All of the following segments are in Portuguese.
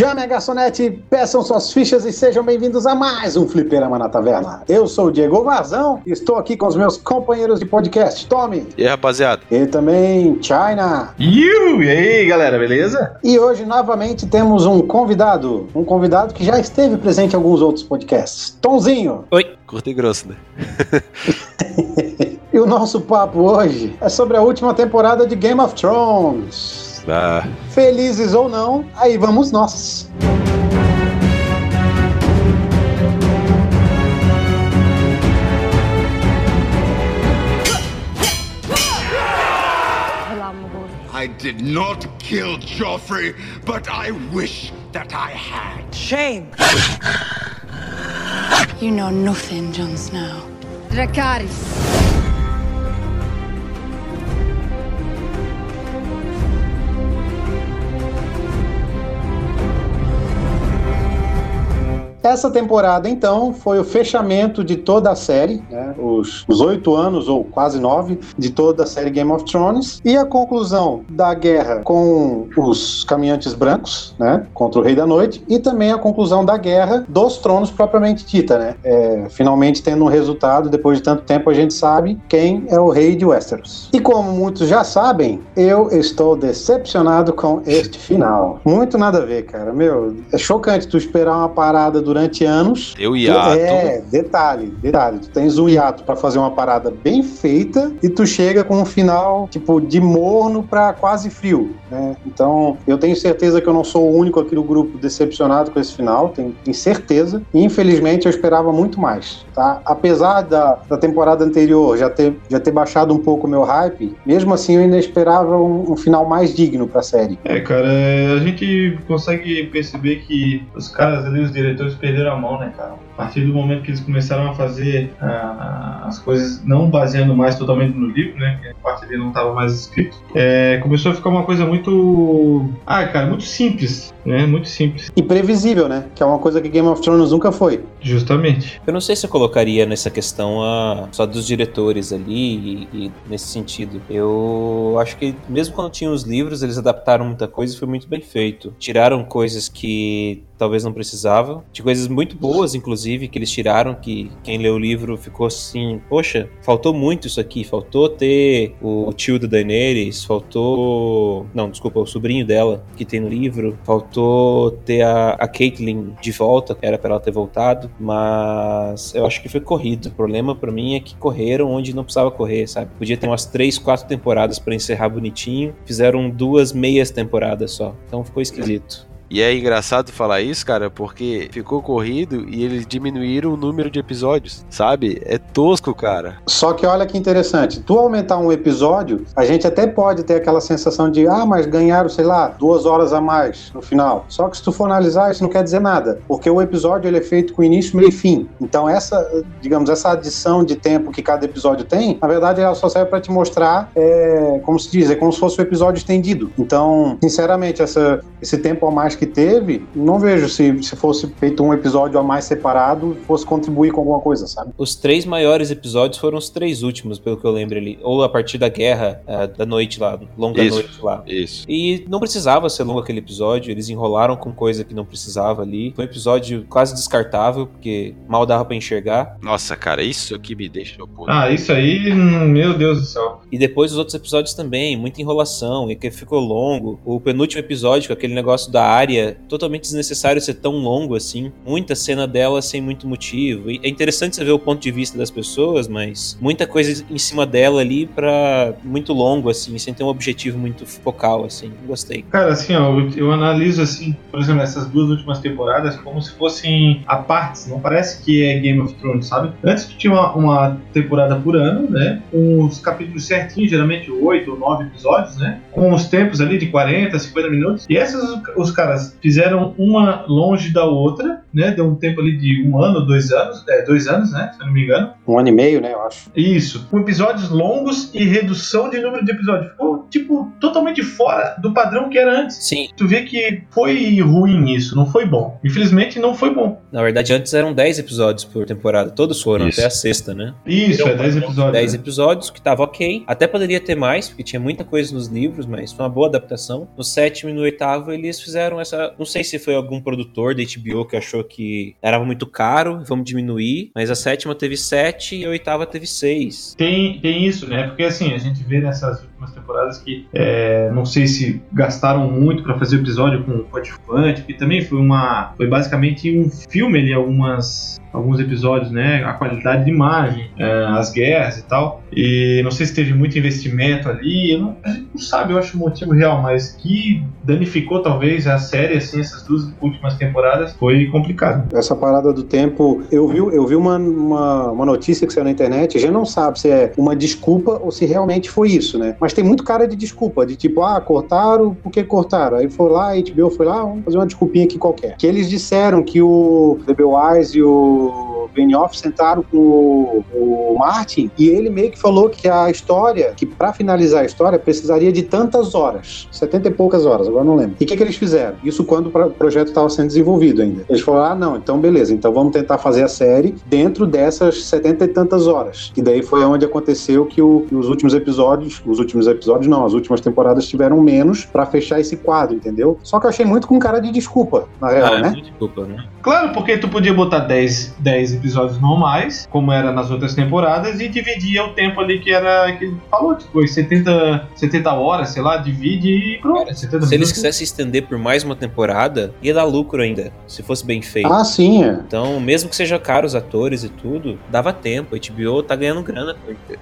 Chame a garçonete, peçam suas fichas e sejam bem-vindos a mais um Fliperama na Taverna. Eu sou o Diego Vazão e estou aqui com os meus companheiros de podcast, Tommy. E aí, rapaziada? E também China. Iu, e aí, galera, beleza? E hoje, novamente, temos um convidado. Um convidado que já esteve presente em alguns outros podcasts. Tomzinho. Oi. Curto e grosso, né? e o nosso papo hoje é sobre a última temporada de Game of Thrones. Ah. Felizes ou não, aí vamos nós. I did not kill Joffrey, but I wish that I had. Shame! You know nothing, Jon Snow. Dracarys. Essa temporada, então, foi o fechamento de toda a série, né? os oito anos, ou quase nove, de toda a série Game of Thrones, e a conclusão da guerra com os caminhantes brancos, né? contra o Rei da Noite, e também a conclusão da guerra dos tronos propriamente dita. Né? É, finalmente tendo um resultado, depois de tanto tempo, a gente sabe quem é o Rei de Westeros. E como muitos já sabem, eu estou decepcionado com este final. Muito nada a ver, cara. Meu, é chocante tu esperar uma parada do durante anos. Deu hiato. É, detalhe, detalhe. Tu tens um hiato para fazer uma parada bem feita e tu chega com um final, tipo, de morno para quase frio, né? Então, eu tenho certeza que eu não sou o único aqui do grupo decepcionado com esse final, tenho, tenho certeza. E, infelizmente, eu esperava muito mais, tá? Apesar da, da temporada anterior já ter, já ter baixado um pouco o meu hype, mesmo assim eu ainda esperava um, um final mais digno pra série. É, cara, é, a gente consegue perceber que os caras ali, os diretores, perderam a mão, né, cara? A partir do momento que eles começaram a fazer uh, as coisas não baseando mais totalmente no livro, né? Que a parte dele não estava mais escrito, é, começou a ficar uma coisa muito. Ah, cara, muito simples, né? Muito simples. E previsível, né? Que é uma coisa que Game of Thrones nunca foi. Justamente. Eu não sei se eu colocaria nessa questão a, só dos diretores ali e, e nesse sentido. Eu acho que mesmo quando tinha os livros, eles adaptaram muita coisa e foi muito bem feito. Tiraram coisas que talvez não precisava. De coisas muito boas, inclusive, que eles tiraram, que quem leu o livro ficou assim, poxa, faltou muito isso aqui, faltou ter o tio da Daenerys, faltou... Não, desculpa, o sobrinho dela, que tem no livro, faltou ter a, a Caitlyn de volta, era para ela ter voltado, mas eu acho que foi corrido. O problema para mim é que correram onde não precisava correr, sabe? Podia ter umas três, quatro temporadas para encerrar bonitinho, fizeram duas meias temporadas só, então ficou esquisito. E é engraçado falar isso, cara, porque ficou corrido e eles diminuíram o número de episódios, sabe? É tosco, cara. Só que olha que interessante, tu aumentar um episódio, a gente até pode ter aquela sensação de, ah, mas ganharam, sei lá, duas horas a mais no final. Só que se tu for analisar, isso não quer dizer nada, porque o episódio ele é feito com início, meio e fim. Então essa, digamos, essa adição de tempo que cada episódio tem, na verdade ela só serve para te mostrar, é, como se diz, é como se fosse um episódio estendido. Então, sinceramente, essa, esse tempo a mais que teve, não vejo se, se fosse feito um episódio a mais separado, fosse contribuir com alguma coisa, sabe? Os três maiores episódios foram os três últimos, pelo que eu lembro ali. Ou a partir da guerra uh, da noite lá, longa isso, noite lá. Isso. E não precisava ser longo aquele episódio, eles enrolaram com coisa que não precisava ali. Foi um episódio quase descartável, porque mal dava para enxergar. Nossa, cara, isso aqui me deixa puto. Ah, isso aí, meu Deus do céu. E depois os outros episódios também, muita enrolação, e que ficou longo. O penúltimo episódio, com aquele negócio da área totalmente desnecessário ser tão longo assim. Muita cena dela sem muito motivo. E é interessante você ver o ponto de vista das pessoas, mas muita coisa em cima dela ali para muito longo assim, sem ter um objetivo muito focal assim. Gostei. Cara, assim, ó, eu, eu analiso assim, por exemplo, essas duas últimas temporadas como se fossem a partes, não parece que é Game of Thrones, sabe? Antes tu tinha uma, uma temporada por ano, né? Com os capítulos certinhos, geralmente oito ou nove episódios, né? Com os tempos ali de 40, 50 minutos. E essas os caras fizeram uma longe da outra, né? Deu um tempo ali de um ano, dois anos, é, dois anos, né? Se eu não me engano. Um ano e meio, né? Eu acho. Isso. Com episódios longos e redução de número de episódios. Ficou tipo, totalmente fora do padrão que era antes. Sim, Tu vê que foi ruim isso, não foi bom. Infelizmente não foi bom. na verdade antes eram 10 episódios por temporada. Todos foram, Isso. até a sexta, né? Isso, é 10 episódios. 10 né? episódios, que tava ok. Até poderia ter mais, porque tinha muita coisa nos livros, mas foi uma boa adaptação. No sétimo e no oitavo, eles fizeram essa. Não sei se foi algum produtor da HBO que achou que era muito caro, vamos diminuir. Mas a sétima teve 7 e a oitava teve 6. Tem, tem isso, né? Porque assim, a gente vê nessas últimas temporadas que é, não sei se gastaram muito pra fazer o episódio com coadjuvante, que também foi uma. Foi basicamente um filme ali, algumas. Alguns episódios, né? A qualidade de imagem, é, as guerras e tal. E não sei se teve muito investimento ali. não- a gente não sabe, eu acho o motivo real, mas que danificou talvez a série, assim, essas duas últimas temporadas, foi complicado. Essa parada do tempo, eu vi, eu vi uma, uma, uma notícia que saiu na internet, a gente não sabe se é uma desculpa ou se realmente foi isso, né? Mas tem muito cara de desculpa, de tipo, ah, cortaram, por que cortaram? Aí foi lá, a HBO foi lá, vamos fazer uma desculpinha aqui qualquer. Que eles disseram que o The Wise e o Benioff sentaram com o, o Martin e ele meio que falou que a história, que pra finalizar a história, precisaria de tantas horas, 70 e poucas horas, agora não lembro. E o que, que eles fizeram? Isso quando o pro- projeto estava sendo desenvolvido ainda. Eles falaram, ah, não, então beleza, então vamos tentar fazer a série dentro dessas 70 e tantas horas. Que daí foi onde aconteceu que, o- que os últimos episódios, os últimos episódios não, as últimas temporadas tiveram menos pra fechar esse quadro, entendeu? Só que eu achei muito com cara de desculpa, na real, Ah, né? Desculpa, né? Claro, porque tu podia botar 10, 10 episódios normais, como era nas outras temporadas, e dividia o tempo ali que era que ele falou, tipo, 70, 70 horas, sei lá, divide e pronto. 70 Se eles minutos. quisessem estender por mais uma temporada, ia dar lucro ainda, se fosse bem feito. Ah, sim, é. Então, mesmo que seja caro os atores e tudo, dava tempo. A HBO tá ganhando grana.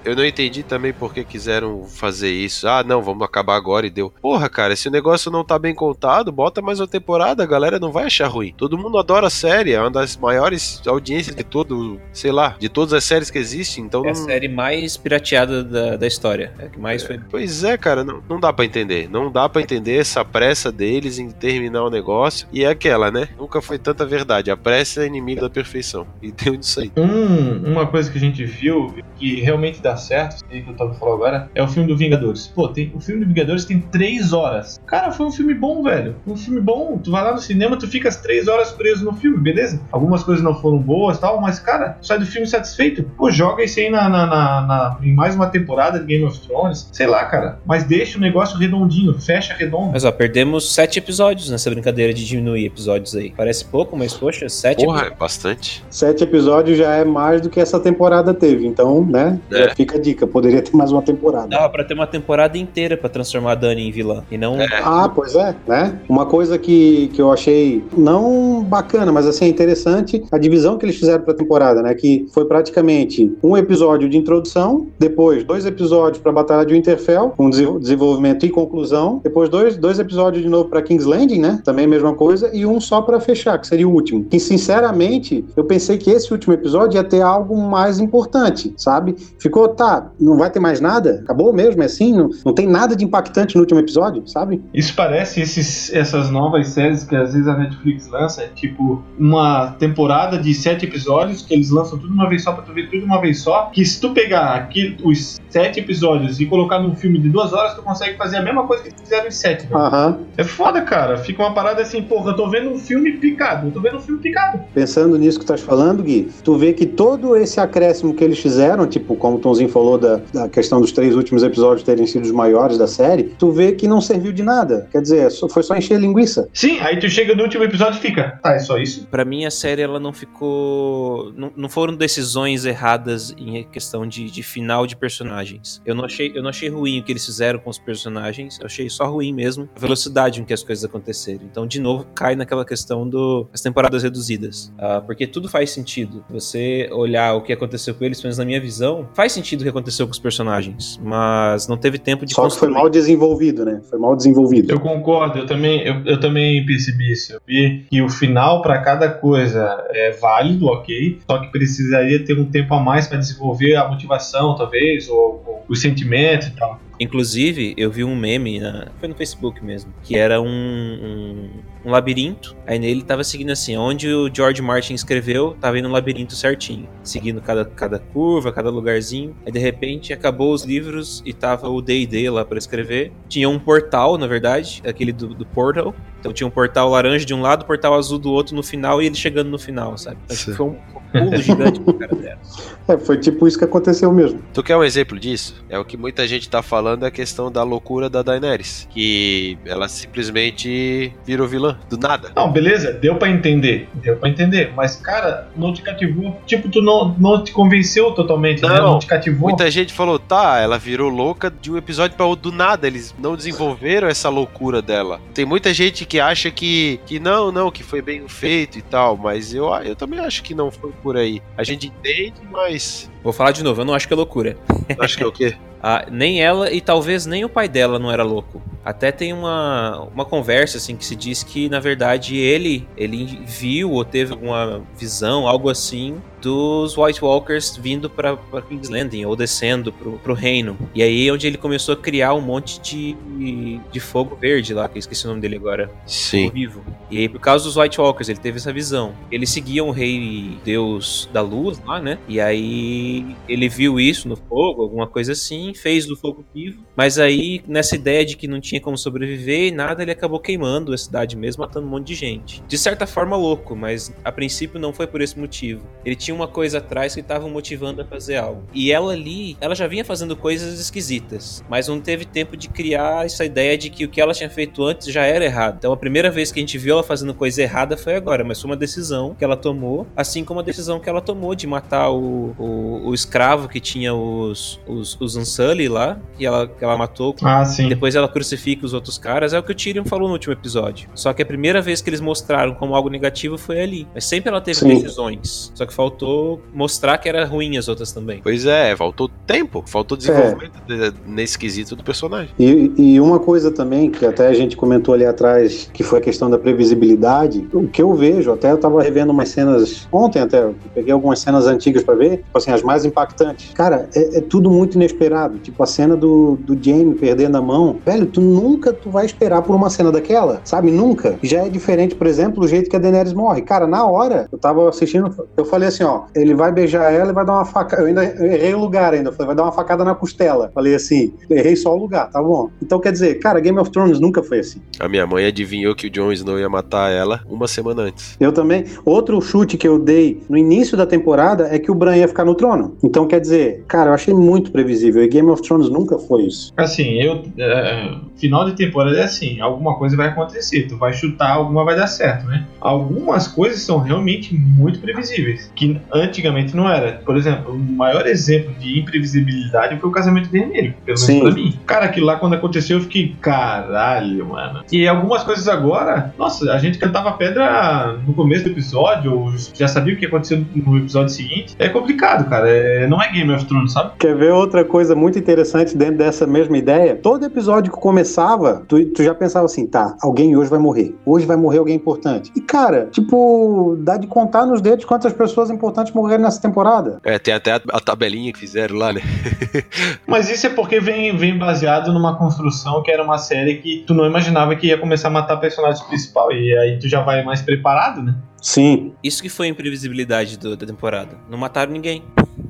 Eu não entendi também por que quiseram fazer isso. Ah, não, vamos acabar agora e deu. Porra, cara, se o negócio não tá bem contado, bota mais uma temporada, a galera não vai achar ruim. Todo mundo adora a série, é uma das maiores audiências de todo, sei lá, de todas as séries que existem, então É a não... série mais pirateada da, da história. É a que mais foi. Pois é, cara, não, não dá pra entender. Não dá pra entender essa pressa deles em terminar o negócio. E é aquela, né? Nunca foi tanta verdade. A pressa é inimiga da perfeição. E deu nisso aí. Um, uma coisa que a gente viu que realmente dá certo, aí que eu tava falando agora, é o filme do Vingadores. Pô, tem, o filme do Vingadores tem 3 horas. Cara, foi um filme bom, velho. Um filme bom. Tu vai lá no cinema, tu fica as 3 horas preso no filme, beleza? Algumas coisas não foram boas e tal, mas, cara, sai do filme satisfeito. Pô, joga isso aí na, na, na- na- em mais uma temporada de Game of Thrones. Sei lá, cara. Mas deixa o negócio redondinho, fecha redondo. Mas ó, perdemos sete episódios nessa brincadeira de diminuir episódios aí. Parece pouco, mas poxa, sete Porra, é episódios. bastante. Sete episódios já é mais do que essa temporada teve, então, né? É. Já fica a dica, poderia ter mais uma temporada. Dava pra ter uma temporada inteira pra transformar a Dani em vilã. E não. Ah, pois é, né? Uma coisa que, que eu achei não bacana, mas assim, interessante, a divisão que eles fizeram pra temporada, né? Que foi praticamente um episódio de introdução, depois dois episódios pra Batalha de Winterfell, com dese- desenvolvimento e conclusão, depois dois, dois episódios de novo pra King's Landing, né? Também a mesma coisa, e um só pra fechar, que seria o último. Que, sinceramente, eu pensei que esse último episódio ia ter algo mais importante, sabe? Ficou, tá, não vai ter mais nada? Acabou mesmo, é assim? Não, não tem nada de impactante no último episódio, sabe? Isso parece esses, essas novas séries que às vezes a Netflix lança, é tipo uma temporada de sete episódios que eles lançam tudo uma vez só pra tu ver tudo uma vez só. Que se tu pegar aqui os sete episódios e colocar num filme de duas horas, tu consegue fazer a mesma coisa que eles fizeram em sete. né? Aham. É foda, cara. Fica uma parada assim, porra, eu tô vendo um filme picado, eu tô vendo um filme picado. Pensando nisso que tu estás falando, Gui, tu vê que todo esse acréscimo que eles fizeram, tipo, como o Tomzinho falou da, da questão dos três últimos episódios terem sido os maiores da série, tu vê que não serviu de nada. Quer dizer, só- foi só encher linguiça. Sim, aí tu chega no último episódio e fica, tá, é só isso? Pra mim, a série ela não ficou. Não, não foram decisões erradas em questão de, de final de personagens. Eu não, achei, eu não achei ruim o que eles fizeram com os personagens. Eu achei só ruim mesmo a velocidade com que as coisas aconteceram. Então, de novo, cai naquela questão do as temporadas reduzidas. Ah, porque tudo faz sentido. Você olhar o que aconteceu com eles, pelo menos na minha visão, faz sentido o que aconteceu com os personagens. Mas não teve tempo de Só que foi construir. mal desenvolvido, né? Foi mal desenvolvido. Eu concordo, eu também, eu, eu também percebi isso. Eu vi que o final pra cada coisa é válido, ok, só que precisaria ter um tempo a mais pra desenvolver a motivação, talvez, ou, ou os sentimentos e tal. Inclusive, eu vi um meme, na- foi no Facebook mesmo, que era um, um, um um labirinto. Aí nele tava seguindo assim, onde o George Martin escreveu, tava indo no labirinto certinho, seguindo cada, cada curva, cada lugarzinho. Aí de repente acabou os livros e tava o D&D lá para escrever. Tinha um portal, na verdade, aquele do, do Portal. Então tinha um portal laranja de um lado, portal azul do outro no final e ele chegando no final, sabe? Então, foi um pulo gigante pro cara dela. É, foi tipo isso que aconteceu mesmo. Tu quer um exemplo disso? É o que muita gente tá falando, é a questão da loucura da Daenerys. Que ela simplesmente virou vilã, do nada. Não, beleza, deu pra entender. Deu pra entender. Mas, cara, não te cativou. Tipo, tu não, não te convenceu totalmente, né? Não, Não te cativou. Muita gente falou, tá, ela virou louca de um episódio para outro do nada. Eles não desenvolveram essa loucura dela. Tem muita gente que acha que, que não, não, que foi bem feito e tal, mas eu, eu também acho que não foi por aí. A gente entende, mas. Vou falar de novo, eu não acho que é loucura. Acho que é o quê? Ah, nem ela e talvez nem o pai dela não era louco. Até tem uma, uma conversa assim que se diz que na verdade ele ele viu ou teve alguma visão, algo assim, dos White Walkers vindo para King's Landing ou descendo pro, pro reino. E aí é onde ele começou a criar um monte de, de fogo verde lá, que eu esqueci o nome dele agora. Sim. Vivo. E aí, por causa dos White Walkers, ele teve essa visão. Eles seguiam o rei Deus da luz lá, né? E aí ele viu isso no fogo, alguma coisa assim, fez do fogo vivo. Mas aí, nessa ideia de que não tinha como sobreviver e nada, ele acabou queimando a cidade mesmo, matando um monte de gente. De certa forma, louco, mas a princípio não foi por esse motivo. Ele tinha uma coisa atrás que estava motivando a fazer algo. E ela ali, ela já vinha fazendo coisas esquisitas, mas não teve tempo de criar essa ideia de que o que ela tinha feito antes já era errado. Então a primeira vez que a gente viu ela fazendo coisa errada foi agora, mas foi uma decisão que ela tomou, assim como a decisão que ela tomou de matar o, o, o escravo que tinha os, os, os Unsullied lá, que ela, que ela matou. Ah, sim. Depois ela crucifica os outros caras, é o que o Tyrion falou no último episódio. Só que a primeira vez que eles mostraram como algo negativo foi ali. Mas sempre ela teve Sim. decisões. Só que faltou mostrar que era ruim as outras também. Pois é, faltou tempo, faltou desenvolvimento de- nesse quesito do personagem. E, e uma coisa também, que até a gente comentou ali atrás, que foi a questão da previsibilidade, o que eu vejo, até eu tava revendo umas cenas ontem até, eu peguei algumas cenas antigas pra ver, tipo assim, as mais impactantes. Cara, é, é tudo muito inesperado. Tipo, a cena do, do Jamie perdendo a mão, velho, tu nunca tu vai esperar por uma cena daquela, sabe? Nunca. Já é diferente, por exemplo, do jeito que a Daenerys morre. Cara, na hora, eu tava assistindo, eu falei assim, ó, ele vai beijar ela e vai dar uma facada. Eu ainda errei o lugar ainda, eu falei, vai dar uma facada na costela. Falei assim, errei só o lugar, tá bom. Então quer dizer, cara, Game of Thrones nunca foi assim. A minha mãe adivinhou que o Jon Snow ia matar ela uma semana antes. Eu também. Outro chute que eu dei no início da temporada é que o Bran ia ficar no trono. Então quer dizer, cara, eu achei muito previsível. E Game of Thrones nunca foi isso. Assim, eu. é, final de temporada é assim: alguma coisa vai acontecer, tu vai chutar, alguma vai dar certo, né? Algumas coisas são realmente muito previsíveis, que antigamente não era. Por exemplo, o maior exemplo de imprevisibilidade foi o casamento vermelho, pelo menos Sim. pra mim. Cara, aquilo lá quando aconteceu eu fiquei, caralho, mano. E algumas coisas agora, nossa, a gente cantava pedra no começo do episódio, ou já sabia o que ia acontecer no episódio seguinte. É complicado, cara. É- não é Game of Thrones, sabe? Quer ver outra coisa muito interessante dentro dessa mesma ideia? Todo episódio que começava, tu, tu já pensava assim, tá, alguém hoje vai morrer. Hoje vai morrer alguém importante. E, cara, tipo, dá de contar nos dedos quantas pessoas importantes morreram nessa temporada. É, tem até a, a tabelinha que fizeram lá, né? Mas isso é porque vem, vem baseado numa construção que era uma série que tu não imaginava que ia começar a matar personagem principal. E aí tu já vai mais preparado, né? Sim. Isso que foi a imprevisibilidade do- da temporada. Não mataram ninguém.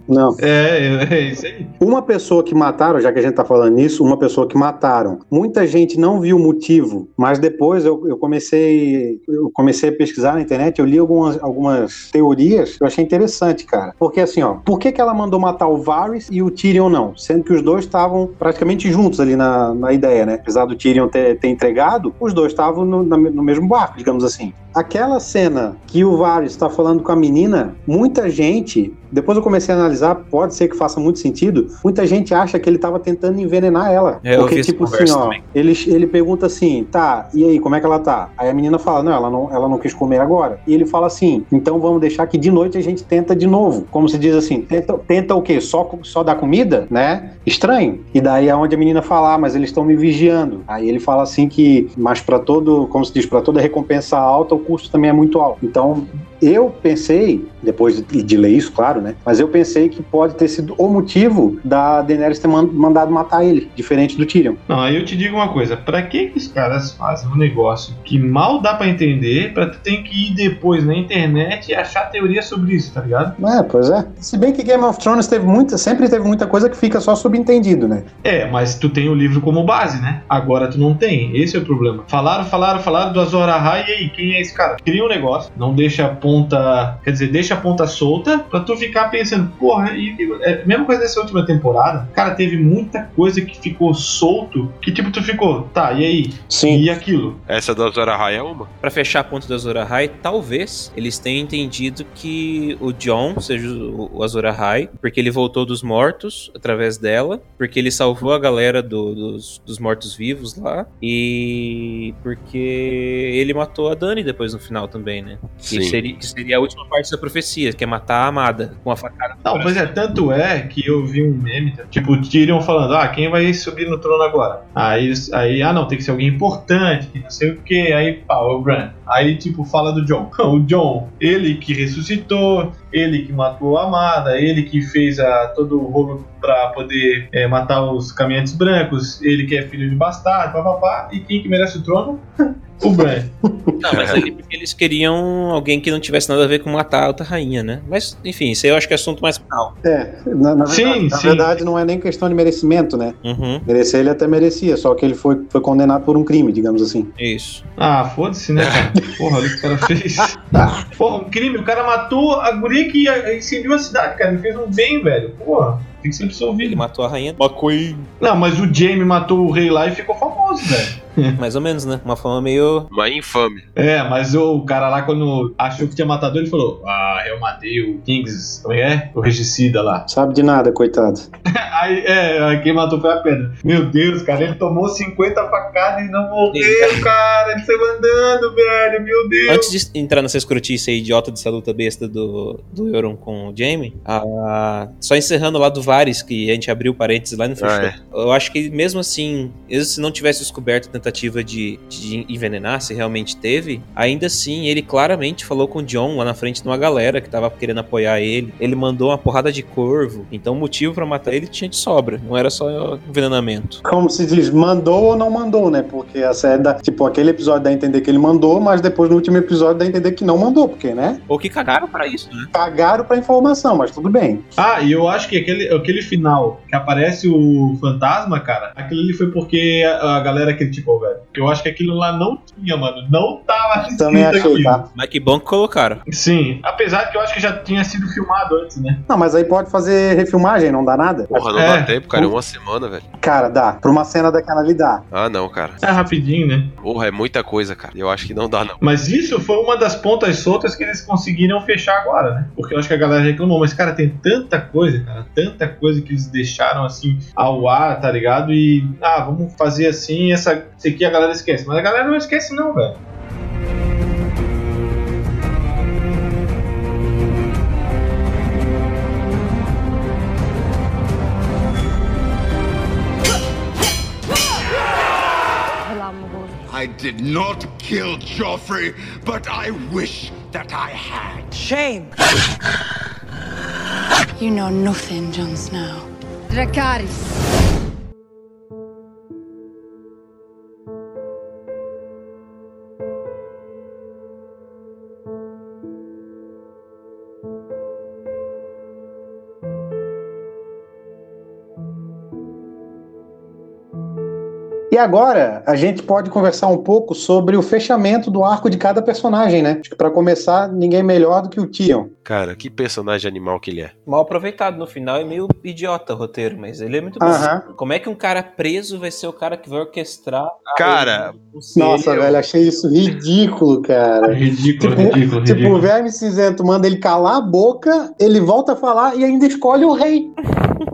Não. É, é isso aí. Uma pessoa que mataram, já que a gente tá falando nisso, uma pessoa que mataram. Muita gente não viu o motivo, mas depois eu, eu comecei eu comecei a pesquisar na internet, eu li algumas, algumas teorias que eu achei interessante, cara. Porque assim, ó, por que, que ela mandou matar o Varys e o Tyrion não? Sendo que os dois estavam praticamente juntos ali na, na ideia, né? Apesar do Tyrion ter, ter entregado, os dois estavam no, no mesmo barco, digamos assim. Aquela cena que o Varys está falando com a menina, muita gente, depois eu comecei a analisar, pode ser que faça muito sentido, muita gente acha que ele estava tentando envenenar ela. É, eu Porque, tipo assim, ó, também. ele, ele pergunta assim, tá, e aí, como é que ela tá? Aí a menina fala, não, ela não, ela não quis comer agora. E ele fala assim, então vamos deixar que de noite a gente tenta de novo. Como se diz assim, tenta, tenta o quê? Só, só dar comida? Né? Estranho. E daí é onde a menina fala, ah, mas eles estão me vigiando. Aí ele fala assim que, mas para todo, como se diz, para toda recompensa alta, o custo também é muito alto. Então, eu pensei, depois de, de ler isso, claro, né? Mas eu pensei que pode ter sido o motivo da Daenerys ter man- mandado matar ele, diferente do Tyrion. Não, aí eu te digo uma coisa, pra que, que os caras fazem um negócio que mal dá pra entender, pra tu ter que ir depois na internet e achar teoria sobre isso, tá ligado? É, pois é. Se bem que Game of Thrones teve muita, sempre teve muita coisa que fica só subentendido, né? É, mas tu tem o livro como base, né? Agora tu não tem, esse é o problema. Falaram, falaram, falaram do Azor Ahai, e aí, quem é esse cara? Cria um negócio, não deixa a ponta, quer dizer, deixa a ponta solta pra tu ficar pensando, porra, e, e é, mesma coisa dessa última temporada, cara, teve muita coisa que ficou solto, que tipo, tu ficou, tá, e aí? Sim. E aquilo? Essa do Azor Ahai é uma? Pra fechar a ponta do Azor Ahai, talvez eles tenham entendido que o John seja o o Azor Ahai, porque ele voltou dos mortos através dela, porque ele salvou a galera do- dos, dos mortos-vivos lá, e porque ele matou a Dani depois no final também, né? Que Sim. seria, que seria a última parte da profecia, que é matar a amada com a facada. Não, pois é, tanto é que eu vi um meme, tipo, Tyrion falando, ah, quem vai subir no trono agora? Aí, aí ah não, tem que ser alguém importante, que não sei o que, aí pá, o Bran. Aí, tipo, fala do John. O John, ele que ressuscitou, ele que matou a amada, ele que fez a, todo o rolo pra poder é, matar os caminhantes brancos, ele que é filho de bastardo, papapá, e quem que merece o trono? o Bran. Não, mas ali porque eles queriam alguém que não tivesse nada a ver com matar a outra rainha, né? Mas, enfim, isso aí eu acho que é assunto mais final. É, na, na Sim, verdade, na sim. verdade não é nem questão de merecimento, né? Uhum, Merecer ele até merecia, só que ele foi, foi condenado por um crime, digamos assim. isso. Ah, foda-se, né, cara? Porra, olha o que o cara fez. Porra, um crime. O cara matou a guria que incendiou a cidade, cara. Ele fez um bem, velho. Porra, tem que ser Ele absolvido. matou a rainha McQueen. Não, mas o Jamie matou o rei lá e ficou famoso, velho. Mais ou menos, né? Uma fama meio. Uma infame. É, mas o cara lá, quando achou que tinha matado ele, falou: Ah, eu matei o Kings. Como é é? O regicida lá. Sabe de nada, coitado. Aí, é, aí quem matou foi a pedra. Meu Deus, cara, ele tomou 50 facadas e não morreu, cara. Ele saiu andando, velho. Meu Deus. Antes de entrar nessa escrotice aí, idiota dessa luta besta do, do Euron com o Jaime, a- só encerrando lá do Varys, que a gente abriu parênteses lá e não fechou. Ah, é. Eu acho que mesmo assim, mesmo se não tivesse descoberto tentativa de, de envenenar, se realmente teve, ainda assim ele claramente falou com o John lá na frente de uma galera que tava querendo apoiar ele. Ele mandou uma porrada de corvo, então o motivo pra matar ele tinha de sobra, não era só envenenamento. Como se diz, mandou ou não mandou, né? Porque a série dá, tipo, aquele episódio dá a entender que ele mandou, mas depois no último episódio dá a entender que não mandou, porque, né? Ou que cagaram pra isso, né? Cagaram pra informação, mas tudo bem. Ah, e eu acho que aquele, aquele final que aparece o fantasma, cara, aquilo ali foi porque a, a galera criticou, velho. Eu acho que aquilo lá não tinha, mano. Não tava escrito Também achei, aquilo. tá? Mas que bom que colocaram. Sim, apesar de que eu acho que já tinha sido filmado antes, né? Não, mas aí pode fazer refilmagem, não dá nada? Porra, não É. dá tempo, cara. É uma semana, velho. Cara, dá. Pra uma cena daquela ali dá. Ah, não, cara. É rapidinho, né? Porra, é muita coisa, cara. Eu acho que não dá, não. Mas isso foi uma das pontas soltas que eles conseguiram fechar agora, né? Porque eu acho que a galera reclamou. Mas, cara, tem tanta coisa, cara. Tanta coisa que eles deixaram assim ao ar, tá ligado? E, ah, vamos fazer assim, essa, isso aqui a galera esquece. Mas a galera não esquece, não, velho. I did not kill Joffrey, but I wish that I had. Shame! You know nothing, Jon Snow. Dracarys. Agora a gente pode conversar um pouco sobre o fechamento do arco de cada personagem, né? Acho que pra começar, ninguém melhor do que o Tyrion. Cara, que personagem animal que ele é. Mal aproveitado no final é meio idiota o roteiro, mas ele é muito bom. Como é que um cara preso vai ser o cara que vai orquestrar? a- Cara, o Nossa, velho, achei isso ridículo, cara. Ridículo, Tipo, ridículo, Tipo, o ridículo. Verme Cinzento manda ele calar a boca, ele volta a falar e ainda escolhe o rei.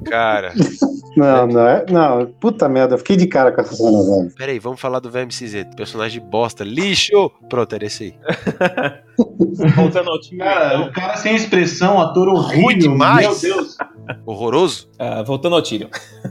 cara. Não, não é. Não, puta merda, eu fiquei de cara com essa cena, velho. Peraí, vamos falar do Verme Cinzento. Personagem bosta, lixo! Pronto, era esse aí. Voltando ao time. Cara, o cara sem expressão, ator horrível. Ruim demais. Meu Deus. Horroroso, Ah, voltando ao Tyrion.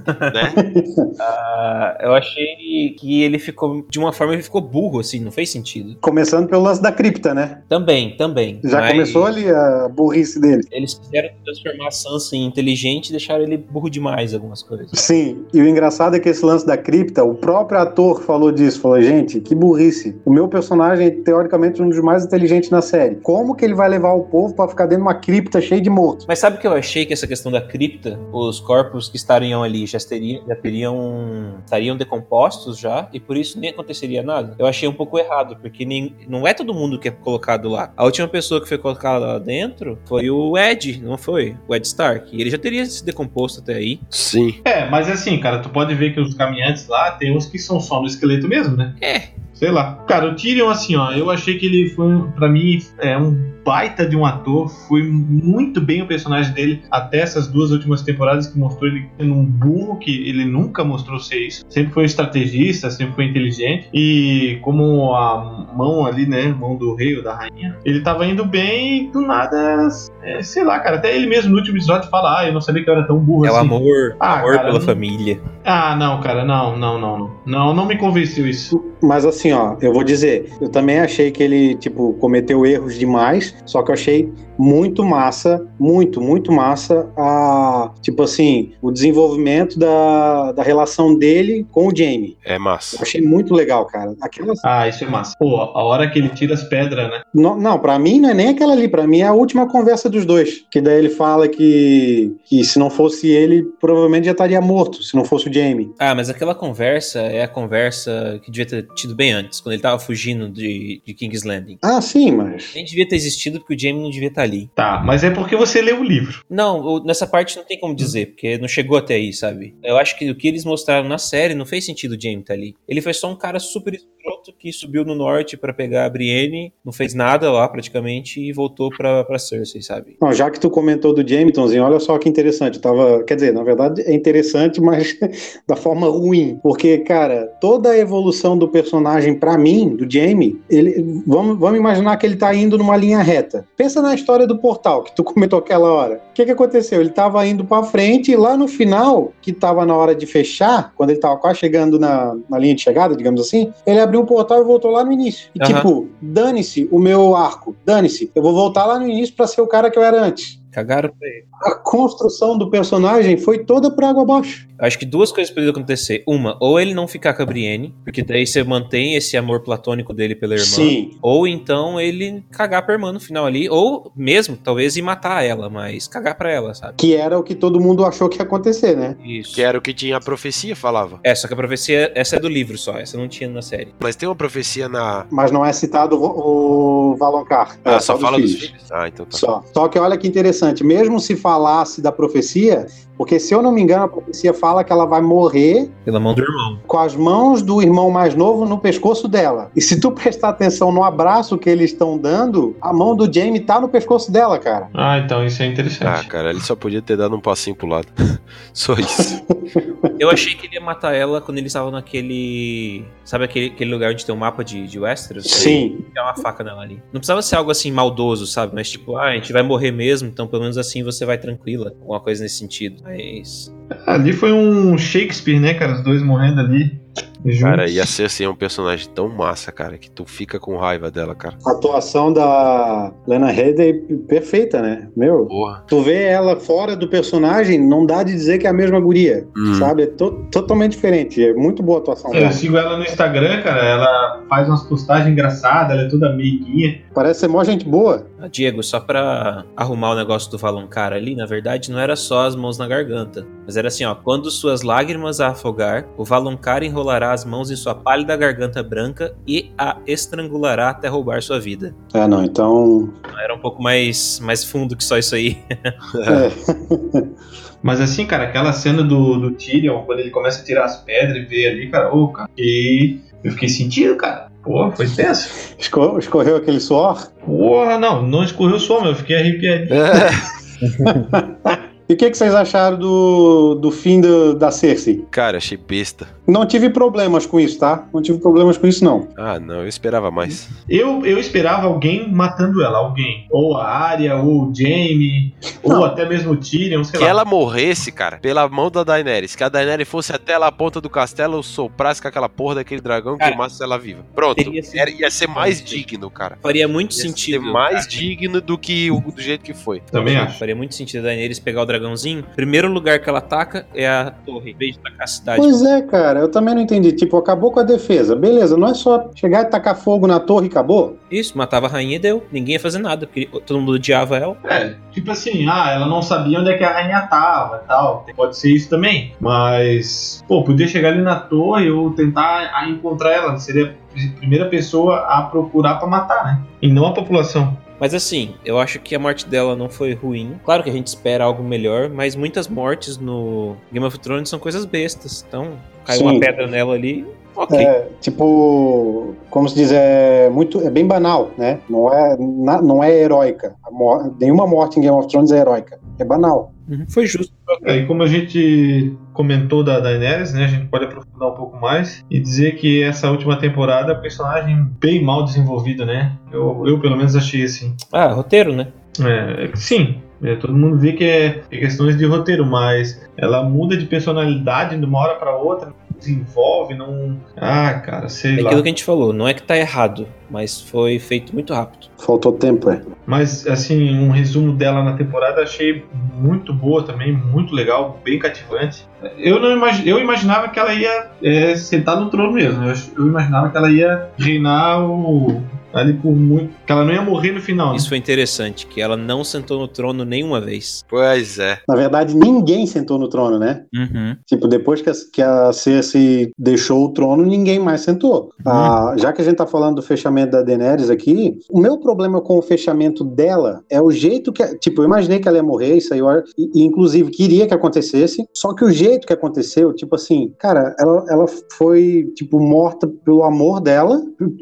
né? Ah, eu achei que ele ficou, de uma forma, ele ficou burro, assim, não fez sentido. Começando pelo lance da cripta, né? Também, também. Já mas começou ali a burrice dele. Eles quiseram transformar a Sansa em inteligente e deixaram ele burro demais em algumas coisas. Sim, e o engraçado é que esse lance da cripta, o próprio ator falou disso, falou, gente, que burrice. O meu personagem é teoricamente um dos mais inteligentes na série. Como que ele vai levar o povo pra ficar dentro de uma cripta cheia de mortos? Mas sabe o que eu achei que essa questão da cripta, os corpos que estariam ali já teriam, já teriam estariam decompostos já e por isso nem aconteceria nada. Eu achei um pouco errado, porque nem, não é todo mundo que é colocado lá. A última pessoa que foi colocada lá dentro foi o Ed, não foi? O Ed Stark. E ele já teria se decomposto até aí. Sim. É, mas assim, cara, tu pode ver que os caminhantes lá tem uns que são só no esqueleto mesmo, né? É, Sei lá. Cara, o Tyrion, assim, ó, eu achei que ele foi, pra mim, é um baita de um ator. Foi muito bem o personagem dele até essas duas últimas temporadas que mostrou ele sendo um burro, que ele nunca mostrou ser isso. Sempre foi estrategista, sempre foi inteligente. E como a mão ali, né, mão do rei ou da rainha, ele tava indo bem e do nada, é, sei lá, cara. Até ele mesmo no último episódio fala, ah, eu não sabia que eu era tão burro é o assim. amor, Ah, amor cara, pela não- família. Ah, não, cara, não, não, não, não. Não, não me convenceu isso. Mas assim, ó, eu vou dizer, eu também achei que ele, tipo, cometeu erros demais, só que eu achei muito massa, muito, muito massa a, tipo assim, o desenvolvimento da, da relação dele com o Jamie. É Eu massa. achei muito legal, cara. Aquela Ah, isso é massa. Pô, a hora que ele tira as pedras, né? Não, não para mim não é nem aquela ali, pra mim é a última conversa dos dois. Que daí ele fala que, que se não fosse ele, provavelmente já estaria morto, se não fosse o Jamie. Ah, mas aquela conversa é a conversa que devia ter tido bem antes, quando ele tava fugindo de, de King's Landing. Ah, sim, mas. Nem devia ter existido porque o Jamie não devia estar ali. Tá, mas é porque você leu o livro. Não, nessa parte não tem como dizer, porque não chegou até aí, sabe? Eu acho que o que eles mostraram na série não fez sentido o Jamie estar ali. Ele foi só um cara super escroto que subiu no norte pra pegar a Brienne, não fez nada lá praticamente e voltou pra Cersei, sabe? Não, já que tu comentou do Jametonzinho, olha só que interessante. Tava, quer dizer, na verdade é interessante, mas da forma ruim. Porque, cara, toda a evolução do personagem, pra mim, do Jamie, ele, vamos, vamos imaginar que ele tá indo numa linha reta. Pensa na história do portal que tu comentou aquela hora. O que que aconteceu? Ele tava indo pra frente e lá no final, que tava na hora de fechar, quando ele tava quase chegando na, na linha de chegada, digamos assim, ele abriu um portal e voltou lá no início. E Aham. tipo, dane-se o meu arco, dane-se, eu vou voltar lá no início pra ser o cara que eu era antes. Cagaram pra ele. A construção do personagem foi toda por água abaixo. Acho que duas coisas poderiam acontecer. Uma, ou ele não ficar com a Brienne, porque daí você mantém esse amor platônico dele pela irmã. Sim. Ou então ele cagar pra irmã no final ali. Ou mesmo, talvez, ir matar ela, mas cagar pra ela, sabe? Que era o que todo mundo achou que ia acontecer, né? Isso. Que era o que tinha a profecia, falava. É, só que a profecia, essa é do livro só, essa não tinha na série. Mas tem uma profecia na. Mas não é citado o, o Valonqar. Ah, É, só dos fala dos filhos. filhos? Ah, então tá. Só. Só que olha que interessante, mesmo se falasse da profecia, porque se eu não me engano, a profecia fala que ela vai morrer Pela mão do irmão. com as mãos do irmão mais novo no pescoço dela. E se tu prestar atenção no abraço que eles estão dando, a mão do Jamie tá no pescoço dela, cara. Ah, então isso é Ah, interessante. cara, ele só podia ter dado um passinho pro lado. só isso. Eu achei que ele ia matar ela quando eles estavam naquele. Sabe aquele, aquele lugar onde tem um mapa de, de Westeros? Sim. Tem uma faca nela ali. Não precisava ser algo assim maldoso, sabe? Mas tipo, ah, a gente vai morrer mesmo, então pelo menos assim você vai tranquila. Alguma coisa nesse sentido. Mas. Ali foi um Shakespeare, né, cara? Os dois morrendo ali. Juntos. Cara, ia ser assim um personagem tão massa, cara, que tu fica com raiva dela, cara. A atuação da Lena Headey é perfeita, né? Meu, Porra. tu vê ela fora do personagem, não dá de dizer que é a mesma guria, Hum. sabe? É to- totalmente diferente. É muito boa a atuação Eu dela. sigo ela no Instagram, cara. Ela faz umas postagens engraçadas, ela é toda meiguinha. Parece ser mó gente boa. Ah, Diego, só pra arrumar o negócio do Valonqar ali, na verdade não era só as mãos na garganta. Mas era assim, ó. Quando suas lágrimas a afogar, o Valonqar enrolará as mãos em sua pálida garganta branca e a estrangulará até roubar sua vida. É, não, então. Era um pouco mais, mais fundo que só isso aí. É. Mas assim, cara, aquela cena do, do Tyrion, quando ele começa a tirar as pedras e vê ali, cara, ô, cara, e eu fiquei sentido, cara. Pô, foi tenso. Esco- escorreu aquele suor. Porra, não, não escorreu só, meu. Eu fiquei arrepiado. E o que, que vocês acharam do, do fim do- da Cersei? Cara, achei besta. Não tive problemas com isso, tá? Não tive problemas com isso, não. Ah, não, eu esperava mais. Eu, eu esperava alguém matando ela, alguém. Ou a Arya, ou o Jaime, ou até mesmo o Tyrion, sei Que lá. ela morresse, cara, pela mão da Daenerys. Que a Daenerys fosse até lá a ponta do castelo, soprasse com aquela porra daquele dragão e Cara, queimasse ela viva. Pronto. teria sido- Era- ia ser mais digno, cara. Faria muito Ia sentido. ser mais cara. digno do que o do jeito que foi. Também acho. Faria muito sentido a Daenerys pegar o dragãozinho. Primeiro lugar que ela ataca é a torre, em vez de tacar a cidade. Pois é, cara, eu também não entendi. Tipo, acabou com a defesa. Beleza, não é só chegar e tacar fogo na torre e acabou? Isso, matava a rainha e deu. Ninguém ia fazer nada, porque todo mundo odiava ela. É, tipo assim, ah, ela não sabia onde é que a rainha tava e tal. Pode ser isso também. Mas, pô, podia chegar ali na torre ou tentar a encontrar ela. Seria a primeira pessoa a procurar pra matar, né? E não a população. Mas assim, eu acho que a morte dela não foi ruim. Claro que a gente espera algo melhor, mas muitas mortes no Game of Thrones são coisas bestas. Então, caiu Sim. uma pedra nela ali, ok. É, tipo, como se diz, é muito, é bem banal, né? Não é, na- não é heróica. A mor- nenhuma morte em Game of Thrones é heróica. É banal. Uhum, Foi justo. É, e como a gente comentou da Daenerys, né, a gente pode aprofundar um pouco mais e dizer que essa última temporada é um personagem bem mal desenvolvido, né? Eu, eu pelo menos achei assim. Ah, roteiro, né? É, sim, é, todo mundo vê que é, é questões de roteiro, mas ela muda de personalidade de uma hora pra outra, desenvolve, não. Ah, cara, sei É lá. aquilo que a gente falou, não é que tá errado, mas foi feito muito rápido. Faltou tempo, é. Mas, assim, um resumo dela na temporada achei muito boa também, muito legal, bem cativante. Eu não imagi eu imaginava que ela ia é, sentar no trono mesmo. Eu, ach- eu imaginava que ela ia reinar o, ali por muito. Que ela não ia morrer no final. né? Isso foi interessante, que ela não sentou no trono nenhuma vez. Pois é. Na verdade, ninguém sentou no trono, né? Uhum. Tipo, depois que a, que a Cersei deixou o trono, ninguém mais sentou. Ah, já que a gente tá falando do fechamento da Daenerys aqui, o meu problema com o fechamento dela é o jeito que. Tipo, eu imaginei que ela ia morrer, isso aí, eu- e, e inclusive queria que acontecesse, só que o jeito que aconteceu, tipo assim, cara, ela, ela foi, tipo, morta pelo amor dela,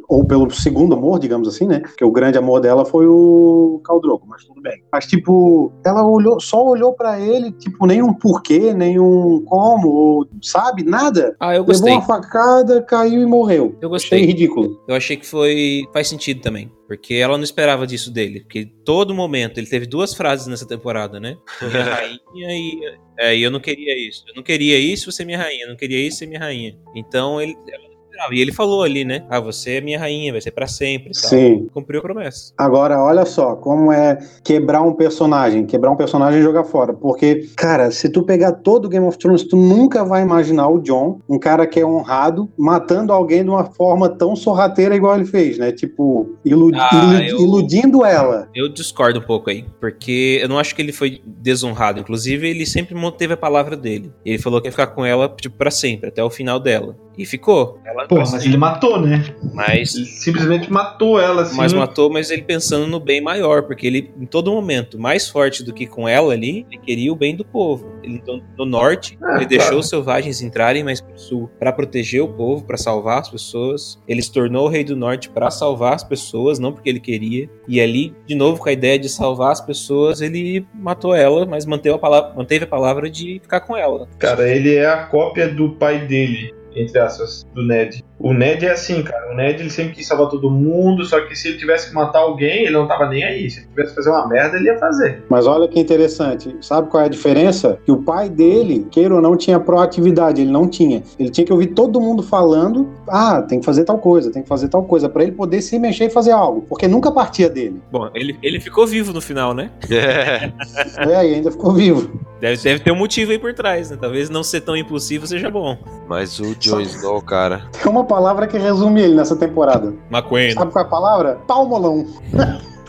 ou pelo segundo amor, digamos assim, né? Porque o grande amor dela foi o Khal-Drogo, mas tudo bem. Mas, tipo, ela olhou, só olhou pra ele, tipo, nenhum porquê, nenhum como, ou, sabe? Nada. Ah, eu Levou gostei. uma facada, caiu e morreu. Eu Achei gostei. ridículo. Eu achei que foi. faz sentido também. Porque ela não esperava disso dele. Porque todo momento, ele teve duas frases nessa temporada, né? Foi minha rainha e. É, e eu não queria isso. Eu não queria isso, você é minha rainha. Eu não queria isso, você é minha rainha. Então ele. ela. E ele falou ali, né? Ah, você é minha rainha, vai ser pra sempre. tal. Sim. Cumpriu a promessa. Agora, olha só, como é quebrar um personagem, quebrar um personagem e jogar fora. Porque, cara, se tu pegar todo o Game of Thrones, tu nunca vai imaginar o John, um cara que é honrado, matando alguém de uma forma tão sorrateira igual ele fez, né? Tipo, iludi- Ah, iludi- eu- iludindo ela. Eu discordo um pouco aí, porque eu não acho que ele foi desonrado. Inclusive, ele sempre manteve a palavra dele. Ele falou que ia ficar com ela, tipo, pra sempre, até o final dela. E ficou. Ela, Pô, mas ele matou, né? mas, Ele simplesmente matou ela, assim. mas matou, mas ele pensando no bem maior, porque ele, em todo momento, mais forte do que com ela ali, ele queria o bem do povo. Ele, no, no norte, Ah, ele deixou os selvagens entrarem mais pro sul, pra proteger o povo, pra salvar as pessoas. Ele se tornou o rei do norte pra salvar as pessoas, não porque ele queria. E ali, de novo, com a ideia de salvar as pessoas, ele matou ela, mas manteve a palavra, manteve a palavra de ficar com ela. Cara, ele é a cópia do pai dele, entre aspas, do Ned. O Ned é assim, cara. O Ned ele sempre quis salvar todo mundo, só que se ele tivesse que matar alguém, ele não tava nem aí. Se ele tivesse que fazer uma merda, ele ia fazer. Mas olha que interessante. Sabe qual é a diferença? Que o pai dele, queira ou não, tinha proatividade. Ele não tinha. Ele tinha que ouvir todo mundo falando: ah, tem que fazer tal coisa, tem que fazer tal coisa, pra ele poder se mexer e fazer algo. Porque nunca partia dele. Bom, ele, ele ficou vivo no final, né? É. É, e ainda ficou vivo. Deve, deve ter um motivo aí por trás, né? Talvez não ser tão impulsivo seja bom. Mas o Jon Snow, cara. Tem uma palavra que resume ele nessa temporada. McQueen. Sabe qual é a palavra? Palmolão.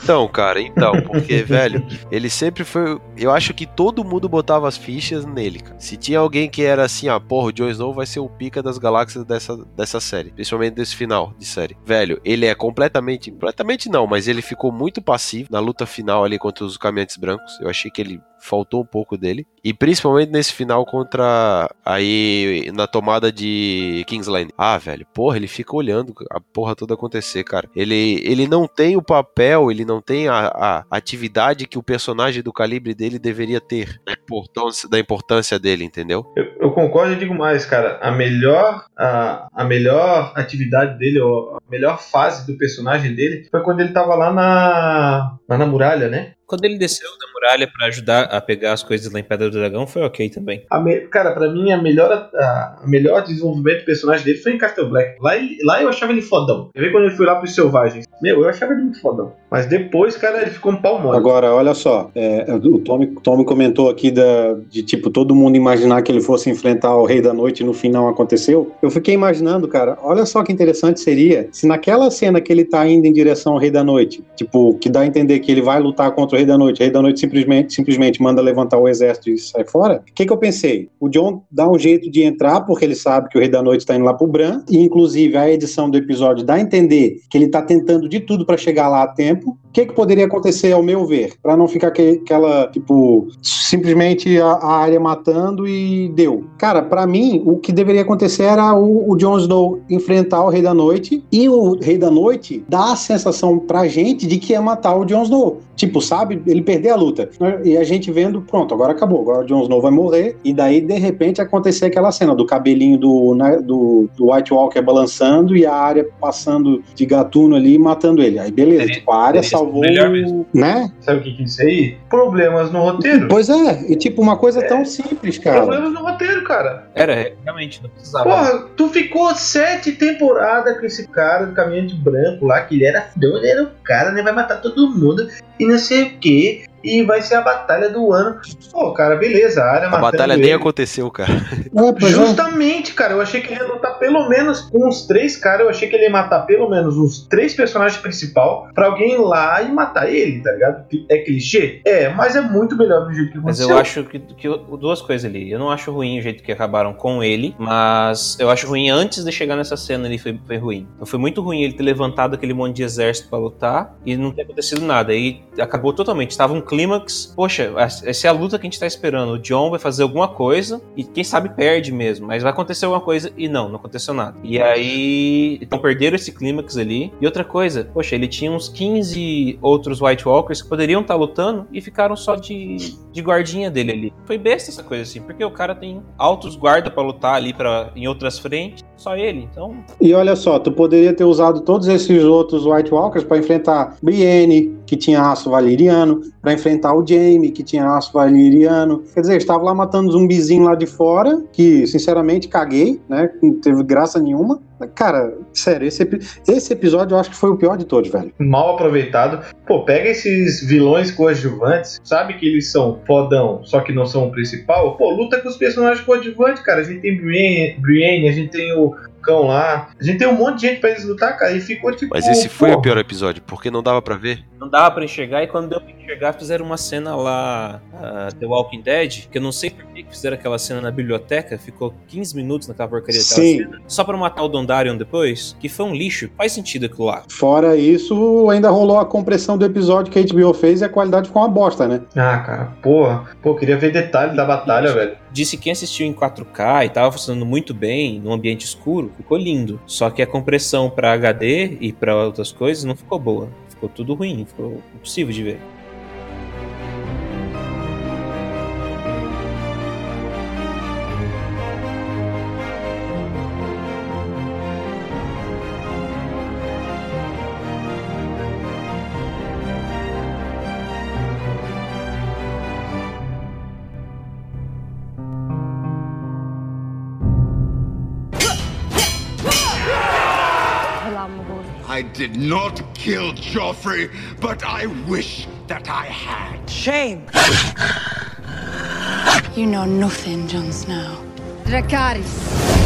Então, cara, então, porque, velho, ele sempre foi. Eu acho que todo mundo botava as fichas nele, cara. Se tinha alguém que era assim, ah, porra, o Jon Snow vai ser o pica das galáxias dessa, dessa série. Principalmente desse final de série. Velho, ele é completamente. Completamente não, mas ele ficou muito passivo na luta final ali contra os caminhantes brancos. Eu achei que ele faltou um pouco dele. E principalmente nesse final contra aí na tomada de Kingsland. Ah, velho, porra, ele fica olhando a porra toda acontecer, cara. Ele, ele não tem o papel, ele não tem a, a atividade que o personagem do calibre dele deveria ter. Da importância, da importância dele, entendeu? Eu, eu concordo e digo mais, cara. A melhor, a, a melhor atividade dele, a melhor fase do personagem dele, foi quando ele tava lá na, lá na muralha, né? Quando ele desceu da muralha para ajudar a pegar as coisas lá em Pedra do Dragão, foi ok também. Me... Cara, para mim, a melhor, a, melhor desenvolvimento do personagem dele foi em Castle Black. Lá, ele, lá eu achava ele fodão. Eu vi quando ele foi lá pros Selvagens. Meu, eu achava ele muito fodão. Mas depois, cara, ele ficou um pau mole. Agora, olha só. É, o Tommy, Tommy comentou aqui da, de, tipo, todo mundo imaginar que ele fosse enfrentar o Rei da Noite e no fim não aconteceu. Eu fiquei imaginando, cara, olha só que interessante seria se naquela cena que ele tá indo em direção ao Rei da Noite, tipo, que dá a entender que ele vai lutar contra o Rei da Noite, o Rei da Noite simplesmente, simplesmente manda levantar o exército e sai fora. O que, que eu pensei? O John dá um jeito de entrar, porque ele sabe que o Rei da Noite está indo lá pro Bran, e inclusive a edição do episódio dá a entender que ele tá tentando de tudo para chegar lá a tempo. O que, que poderia acontecer, ao meu ver, para não ficar que, aquela, tipo, simplesmente a, a, área matando e deu? Cara, para mim, o que deveria acontecer era o, o Jon Snow enfrentar o Rei da Noite, e o Rei da Noite dá a sensação pra gente de que ia matar o Jon Snow. Tipo, sabe? Ele perder a luta. E a gente vendo, pronto, agora acabou. Agora o Jon Snow vai morrer. E daí, de repente, acontecer aquela cena do cabelinho do, né, do, do White Walker balançando e a área passando de gatuno ali e matando ele. Aí, beleza. Tipo, a área salvou. Né? Sabe o que, que é isso aí? Problemas no roteiro. Pois é. E tipo, uma coisa é. tão simples, cara. Problemas no roteiro, cara. Era, realmente, não precisava. Porra, tu ficou sete temporadas com esse cara do caminhante branco lá, que ele era doido, era o cara, né? Vai matar todo mundo e não sei o que e vai ser a batalha do ano. Pô, cara, beleza, a área A batalha ele. nem aconteceu, cara. É, Justamente, cara, eu achei que ele ia lutar pelo menos com uns três caras, eu achei que ele ia matar pelo menos uns três personagens principal para alguém ir lá e matar ele, tá ligado? É clichê? É, mas é muito melhor do jeito que aconteceu. Mas eu acho que, que duas coisas ali. Eu não acho ruim o jeito que acabaram com ele, mas eu acho ruim antes de chegar nessa cena ali foi, foi ruim. Então foi muito ruim ele ter levantado aquele monte de exército para lutar e não ter acontecido nada. Aí acabou totalmente. Estava um clímax, poxa, essa é a luta que a gente tá esperando. O John vai fazer alguma coisa e quem sabe perde mesmo, mas vai acontecer alguma coisa e não, não aconteceu nada. E aí, então perderam esse clímax ali. E outra coisa, poxa, ele tinha uns 15 outros White Walkers que poderiam estar tá lutando e ficaram só de, de guardinha dele ali. Foi besta essa coisa assim, porque o cara tem altos guarda para lutar ali para em outras frentes, só ele, então. E olha só, tu poderia ter usado todos esses outros White Walkers para enfrentar Brienne, que tinha aço valeriano, para enfrentar o Jamie, que tinha aço valeriano. Quer dizer, estava lá matando zumbizinho lá de fora, que sinceramente caguei, né? Não teve graça nenhuma. Cara, sério, esse, esse episódio eu acho que foi o pior de todos, velho. Mal aproveitado. Pô, pega esses vilões coadjuvantes, sabe que eles são fodão, só que não são o principal. Pô, luta com os personagens coadjuvantes, cara. A gente tem Brienne, Brienne a gente tem o cão lá. A gente tem um monte de gente pra eles lutar, cara. E ficou tipo. Mas esse foi o pior episódio, porque não dava para ver. Não dava para enxergar, e quando deu pra enxergar, fizeram uma cena lá, uh, The Walking Dead, que eu não sei por que fizeram aquela cena na biblioteca, ficou 15 minutos naquela porcaria daquela Sim. cena, só pra matar o Dondarion depois, que foi um lixo. Faz sentido aquilo lá. Fora isso, ainda rolou a compressão do episódio que a HBO fez e a qualidade ficou uma bosta, né? Ah, cara, porra. Pô, queria ver detalhes da batalha, velho. Disse que quem assistiu em 4K e tava funcionando muito bem, num ambiente escuro, ficou lindo. Só que a compressão para HD e para outras coisas não ficou boa. Ficou tudo ruim, ficou impossível de ver. Did not kill Joffrey, but I wish that I had. Shame! you know nothing, Jon Snow. Dracarys.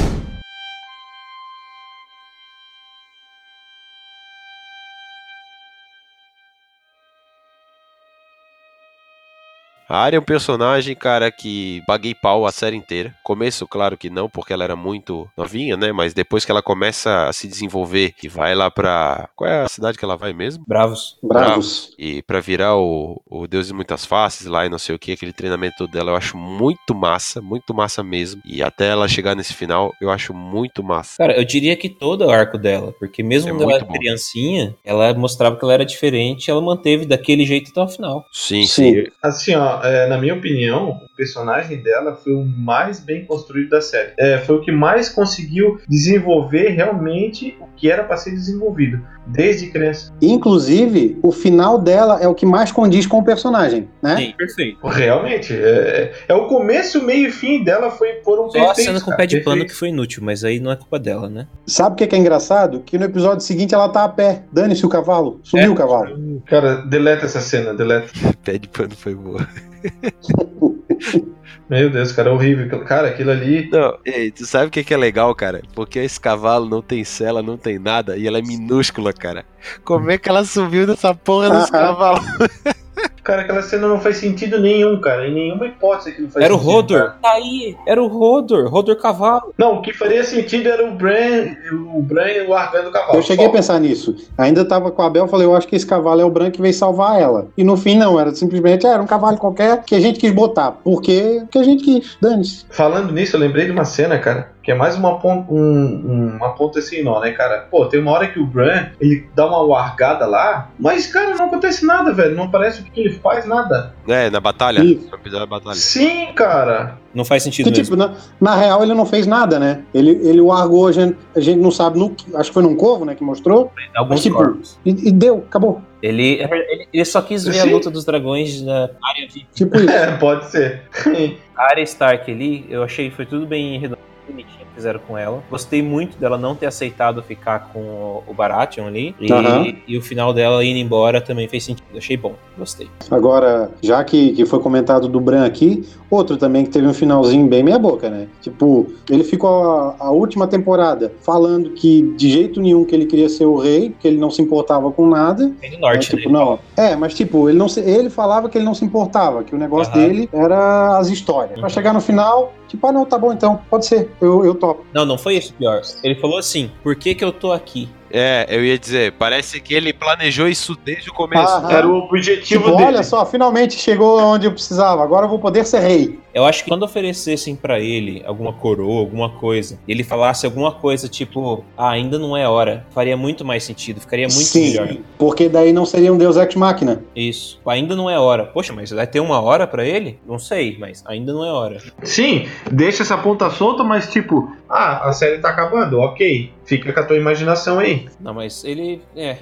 A Arya é um personagem, cara, que paguei pau a série inteira. Começo, claro que não, porque ela era muito novinha, né? Mas depois que ela começa a se desenvolver e vai lá pra. Qual é a cidade que ela vai mesmo? Bravos. Bravos. E pra virar o, o Deus de muitas faces lá e não sei o que, aquele treinamento dela eu acho muito massa, muito massa mesmo. E até ela chegar nesse final, eu acho muito massa. Cara, eu diria que todo o arco dela, porque mesmo É quando ela era bom. criancinha, ela mostrava que ela era diferente, ela manteve daquele jeito até o final. Sim, Sim. sim. Assim, ó, é, na minha opinião, o personagem dela foi o mais bem construído da série. É, foi o que mais conseguiu desenvolver realmente o que era para ser desenvolvido, desde criança. Inclusive, o final dela é o que mais condiz com o personagem, né? Sim, perfeito. Realmente, é, é o começo, meio e fim dela foi foram Só a perfeitos, cena com o pé de pano perfeitos. que foi inútil, mas aí não é culpa dela, né? Sabe o que que é engraçado? Que no episódio seguinte ela tá a pé. Dane-se o cavalo. Sumiu É. o cavalo. Cara, deleta essa cena, deleta. Pé de pano foi boa. Meu Deus, cara, é horrível. Cara, aquilo ali. Não, ei, tu sabe o que, que é legal, cara? Porque esse cavalo não tem cela, não tem nada, e ela é minúscula, cara. Como é que ela subiu nessa porra desse cavalo? Cara, aquela cena não faz sentido nenhum, cara. Em nenhuma hipótese que não faz Era o sentido. Rodor. cara. Tá aí. Era o Rodor. Rodor Cavalo. Não, o que faria sentido era o Bran, o Bran largando o cavalo. Eu cheguei a Só. pensar nisso. Ainda tava com a Bel, falei, eu acho que esse cavalo é o branco que veio salvar ela. E no fim, não, era simplesmente, era um cavalo qualquer que a gente quis botar. Porque que a gente quis, dane-se. Falando nisso, eu lembrei de uma cena, cara, que é mais uma ponta, um, um- uma ponta sem nó, né, cara? Pô, tem uma hora que o Bran, ele dá uma largada lá, mas, cara, não acontece nada, velho. Não parece que ele faz nada. É, na batalha. Episódio da batalha. Sim, cara. Não faz sentido Que, mesmo. tipo, na, na real, ele não fez nada, né? Ele, ele largou, a gente, a gente não sabe, no, acho que foi num corvo, né, que mostrou. Alguns tipo, corpos. E, e deu, acabou. Ele, ele, ele só quis ver Sim. a luta dos dragões na área VIP. Tipo isso. É, pode ser. A área Stark ali, eu achei que foi tudo bem redondo, bonitinho que fizeram com ela. Gostei muito dela não ter aceitado ficar com o- Baratheon ali. E, Aham. e o final dela indo embora também fez sentido. Achei bom, gostei. Agora, já que, que foi comentado do Bran aqui, outro também que teve um finalzinho bem meia boca, né? Tipo, ele ficou a, a última temporada falando que de jeito nenhum que ele queria ser o rei, que ele não se importava com nada. Tem do norte, é, tipo, né? não. É, mas tipo, ele não se- ele falava que ele não se importava, que o negócio Aham. dele era as histórias. Pra Uhum. chegar no final, tipo, ah não, tá bom então, pode ser, eu, eu topo. Não, não foi o pior. Ele falou assim: por que, que eu tô aqui? É, eu ia dizer, parece que ele planejou isso desde o começo. Aham. Era o objetivo Tipo, dele. olha só, finalmente chegou onde eu precisava, agora eu vou poder ser rei. Eu acho que quando oferecessem pra ele alguma coroa, alguma coisa, e ele falasse alguma coisa tipo, ah, ainda não é hora, faria muito mais sentido, ficaria muito Sim, melhor. porque daí não seria um Deus Ex Machina. Isso. Ainda não é hora. Poxa, mas vai ter uma hora pra ele? Não sei, mas ainda não é hora. Sim, deixa essa ponta solta, mas tipo, ah, a série tá acabando, ok. Fica com a tua imaginação aí. Não, mas ele. É.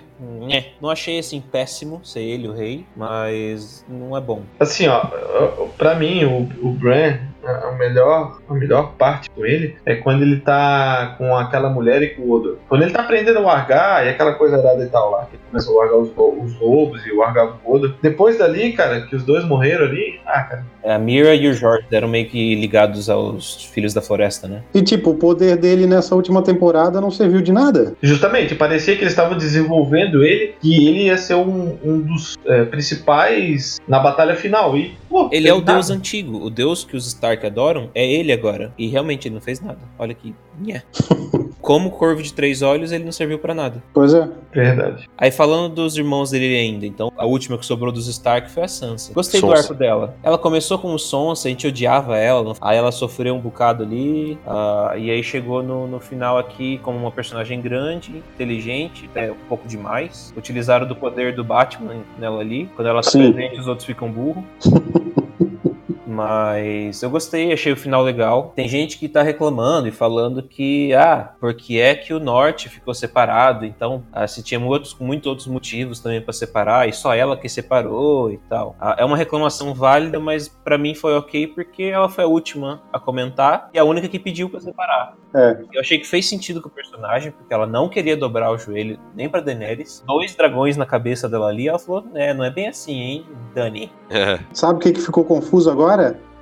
é. Não achei assim péssimo ser ele o rei, mas não é bom. Assim, ó, pra mim, o, o Bran, a melhor, a melhor parte com ele é quando ele tá com aquela mulher e com o Odor. Quando ele tá aprendendo a largar e aquela coisa arada e tal lá, que ele começa a largar os, os lobos e largar o Odor. Depois dali, cara, que os dois morreram ali, ah, cara. A Mira e o Jorge eram meio que ligados aos Filhos da Floresta, né? E tipo, o poder dele nessa última temporada não serviu de nada. Justamente, parecia que eles estavam desenvolvendo ele e ele ia ser um, um dos é, principais na batalha final. E, pô, Ele é o nada. deus antigo, o deus que os Stark adoram é ele agora. E realmente ele não fez nada. Olha que. Como corvo de três olhos, ele não serviu pra nada. Pois é. Verdade. Aí falando dos irmãos dele ainda, então a última que sobrou dos Stark foi a Sansa. Gostei do arco dela. Ela começou como Sonsa, a gente odiava ela, aí ela sofreu um bocado ali, ah, e aí chegou no, no final aqui como uma personagem grande, inteligente, até um pouco demais. Utilizaram do poder do Batman nela ali, quando ela Sim. presente os outros ficam burros. Mas eu gostei, achei o final legal. Tem gente que tá reclamando e falando que, ah, porque é que o norte ficou separado, então ah, se tinha muitos, muitos outros motivos também pra separar, e só ela que separou e tal. Ah, é uma reclamação válida, mas pra mim foi ok porque ela foi a última a comentar e a única que pediu pra separar. É. Eu achei que fez sentido com o personagem, porque ela não queria dobrar o joelho nem pra Daenerys. Dois dragões na cabeça dela ali, ela falou, é, não é bem assim, hein, Dani. É. Sabe o que, que ficou confuso agora?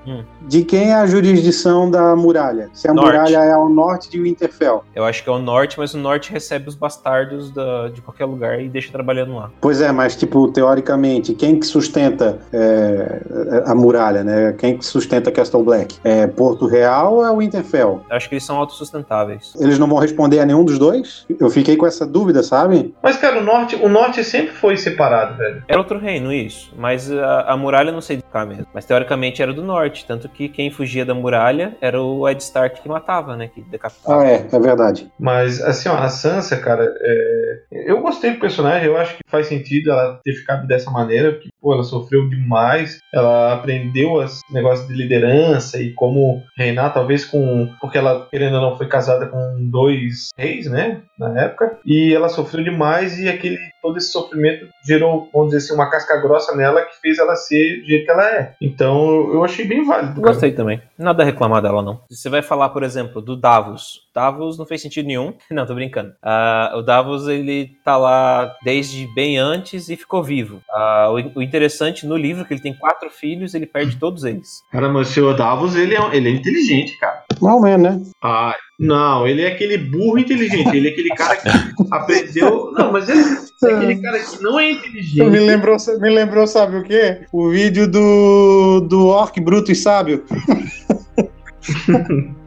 Hum. De quem é a jurisdição da muralha? Se a norte. muralha é ao norte de Winterfell. Eu acho que é o norte, mas o norte recebe os bastardos da, de qualquer lugar e deixa trabalhando lá. Pois é, mas tipo, teoricamente, quem que sustenta é, a muralha, né? Quem que sustenta Castle Black? É Porto Real ou é Winterfell? Eu acho que eles são autossustentáveis. Eles não vão responder a nenhum dos dois? Eu fiquei com essa dúvida, sabe? Mas, cara, o norte, o norte sempre foi separado, velho. Era outro reino, isso. Mas a, a muralha não sei mesmo. Mas teoricamente era do norte. Tanto que quem fugia da muralha era o Ed Stark que matava, né? Que decapitava. Ah, é, é verdade. Mas, assim, ó, a Sansa, cara, é... eu gostei do personagem. Eu acho que faz sentido ela ter ficado dessa maneira. Porque, pô, ela sofreu demais. Ela aprendeu os negócios de liderança e como reinar, talvez com. Porque ela, querendo ou não, foi casada com dois reis, né? Na época. E ela sofreu demais e aquele todo esse sofrimento gerou, vamos dizer assim, uma casca grossa nela que fez ela ser do jeito que ela é. Então eu achei bem válido. Cara. Gostei também. Nada a reclamar dela, não. Você vai falar, por exemplo, do Davos. Davos não fez sentido nenhum. Não, tô brincando. Uh, o Davos, ele tá lá desde bem antes e ficou vivo. Uh, o, interessante no livro é que ele tem quatro filhos ele perde todos eles. Cara, mas o seu Davos, ele é, ele é inteligente, cara. Mal menos, né? Ah, não, ele é aquele burro inteligente. Ele é aquele cara que aprendeu. Não, mas ele é aquele cara que não é inteligente. Me lembrou, me lembrou sabe o quê? O vídeo do, do Orc Bruto e Sábio.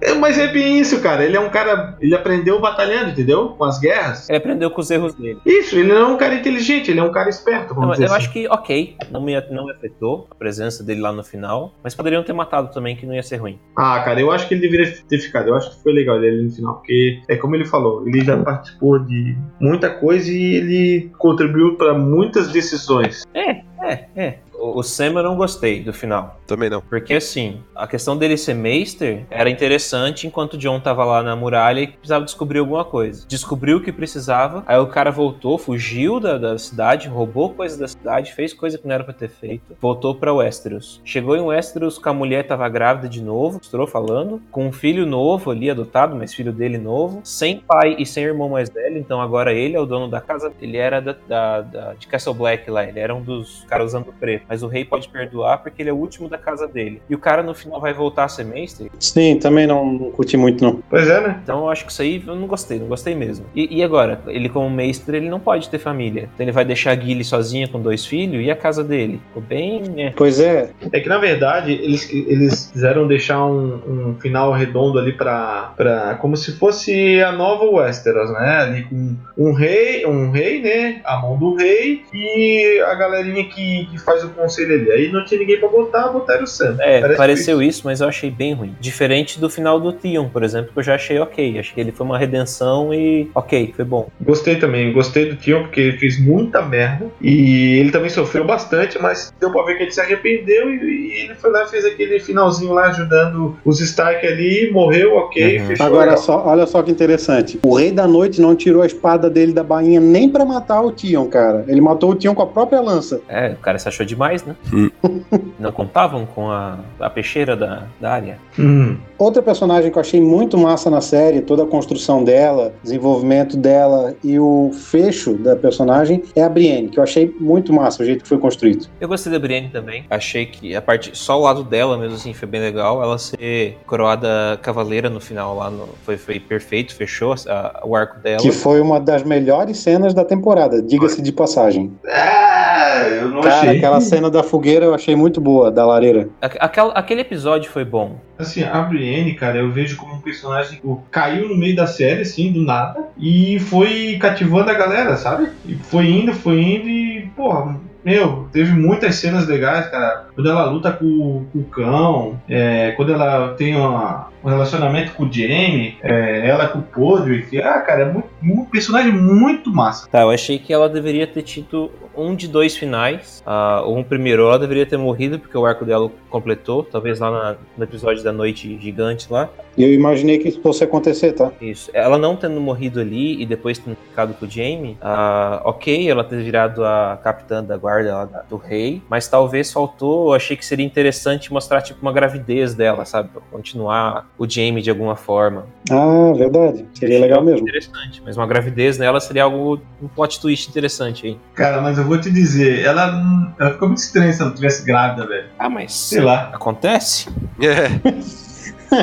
É, mas é bem isso, cara. Ele é um cara. Ele aprendeu batalhando, entendeu? Com as guerras. Ele aprendeu com os erros dele. Isso, ele não é um cara inteligente, ele é um cara esperto. Não, eu assim. acho que, ok, não me, não me afetou a presença dele lá no final, mas poderiam ter matado também, que não ia ser ruim. Ah, cara, eu acho que ele deveria ter ficado. Eu acho que foi legal ele no final, porque é como ele falou, ele já participou de muita coisa e ele contribuiu para muitas decisões. É, é, é. O Sam eu não gostei do final. Também não. Porque assim, a questão dele ser Meister era interessante enquanto o John tava lá na muralha e precisava descobrir alguma coisa. Descobriu o que precisava, aí o cara voltou, fugiu da, da cidade, roubou coisas da cidade, fez coisa que não era pra ter feito, voltou pra Westeros. Chegou em Westeros com a mulher tava grávida de novo, estou falando, com um filho novo ali, adotado, mas filho dele novo, sem pai e sem irmão mais velho, então agora ele é o dono da casa. Ele era da, da, da de Castle Black lá, ele era um dos caras usando preto mas o rei pode perdoar porque ele é o último da casa dele. E o cara no final vai voltar a ser mestre? Sim, também não, não curti muito não. Pois é, né? Então eu acho que isso aí eu não gostei, não gostei mesmo. E, e agora? Ele como mestre, ele não pode ter família. Então ele vai deixar a Gilly sozinha com dois filhos e a casa dele? Ficou bem... É. Pois é. É que na verdade eles, eles quiseram deixar um, um final redondo ali pra, pra... como se fosse a nova Westeros, né? Ali com um rei, um rei, né? A mão do rei e a galerinha que, que faz o conselho ali. Aí não tinha ninguém pra botar, botaram o Sam. É, Parece pareceu isso. isso, mas eu achei bem ruim. Diferente do final do Tion, por exemplo, que eu já achei ok. Acho que ele foi uma redenção e ok, foi bom. Gostei também, gostei do Tion, porque ele fez muita merda. E ele também sofreu bastante, mas deu pra ver que ele se arrependeu e, e ele foi lá e fez aquele finalzinho lá ajudando os Stark ali, morreu, ok, uhum. fechou. Agora, só, olha só que interessante. O Rei da Noite não tirou a espada dele da bainha nem para matar o Tion, cara. Ele matou o Tion com a própria lança. É, o cara se achou demais demais, né? Hum. Não contavam com a, a peixeira da, da área. Hum. Outra personagem que eu achei muito massa na série, toda a construção dela, desenvolvimento dela e o fecho da personagem é a Brienne, que eu achei muito massa o jeito que foi construído. Eu gostei da Brienne também. Achei que a parte só o lado dela mesmo assim foi bem legal. Ela ser coroada cavaleira no final lá no, foi, foi perfeito, fechou a, o arco dela. Que foi uma das melhores cenas da temporada, diga-se de passagem. É, eu não Cara, achei. aquela cena da fogueira eu achei muito boa, da lareira. Aquela, aquele episódio foi bom. Assim, a Brienne, cara, eu vejo como um personagem que caiu no meio da série, assim, do nada, e foi cativando a galera, sabe? E foi indo, foi indo e, porra, meu, teve muitas cenas legais, cara. Quando ela luta com, com o cão, é, quando ela tem uma, um relacionamento com o Jamie, é, ela com o Podrick. Ah, cara, é muito, um personagem muito massa. Tá, eu achei que ela deveria ter tido um de dois finais. Uh, um primeiro, ela deveria ter morrido, porque o arco dela completou, talvez lá na, no episódio da Noite Gigante lá. E eu imaginei que isso fosse acontecer, tá? Isso. Ela não tendo morrido ali e depois tendo ficado com o Jamie, uh, ok, ela ter virado a capitã da guarda lá, do rei, mas talvez faltou, eu achei que seria interessante mostrar tipo uma gravidez dela, sabe? Pra continuar o Jamie de alguma forma. Ah, verdade. Seria legal mesmo. Interessante, mas uma gravidez nela seria algo, um plot twist interessante aí. Cara, mas eu vou te dizer, ela, ela ficou muito estranha se ela tivesse grávida, velho. Ah, mas. Sei lá. Acontece? É.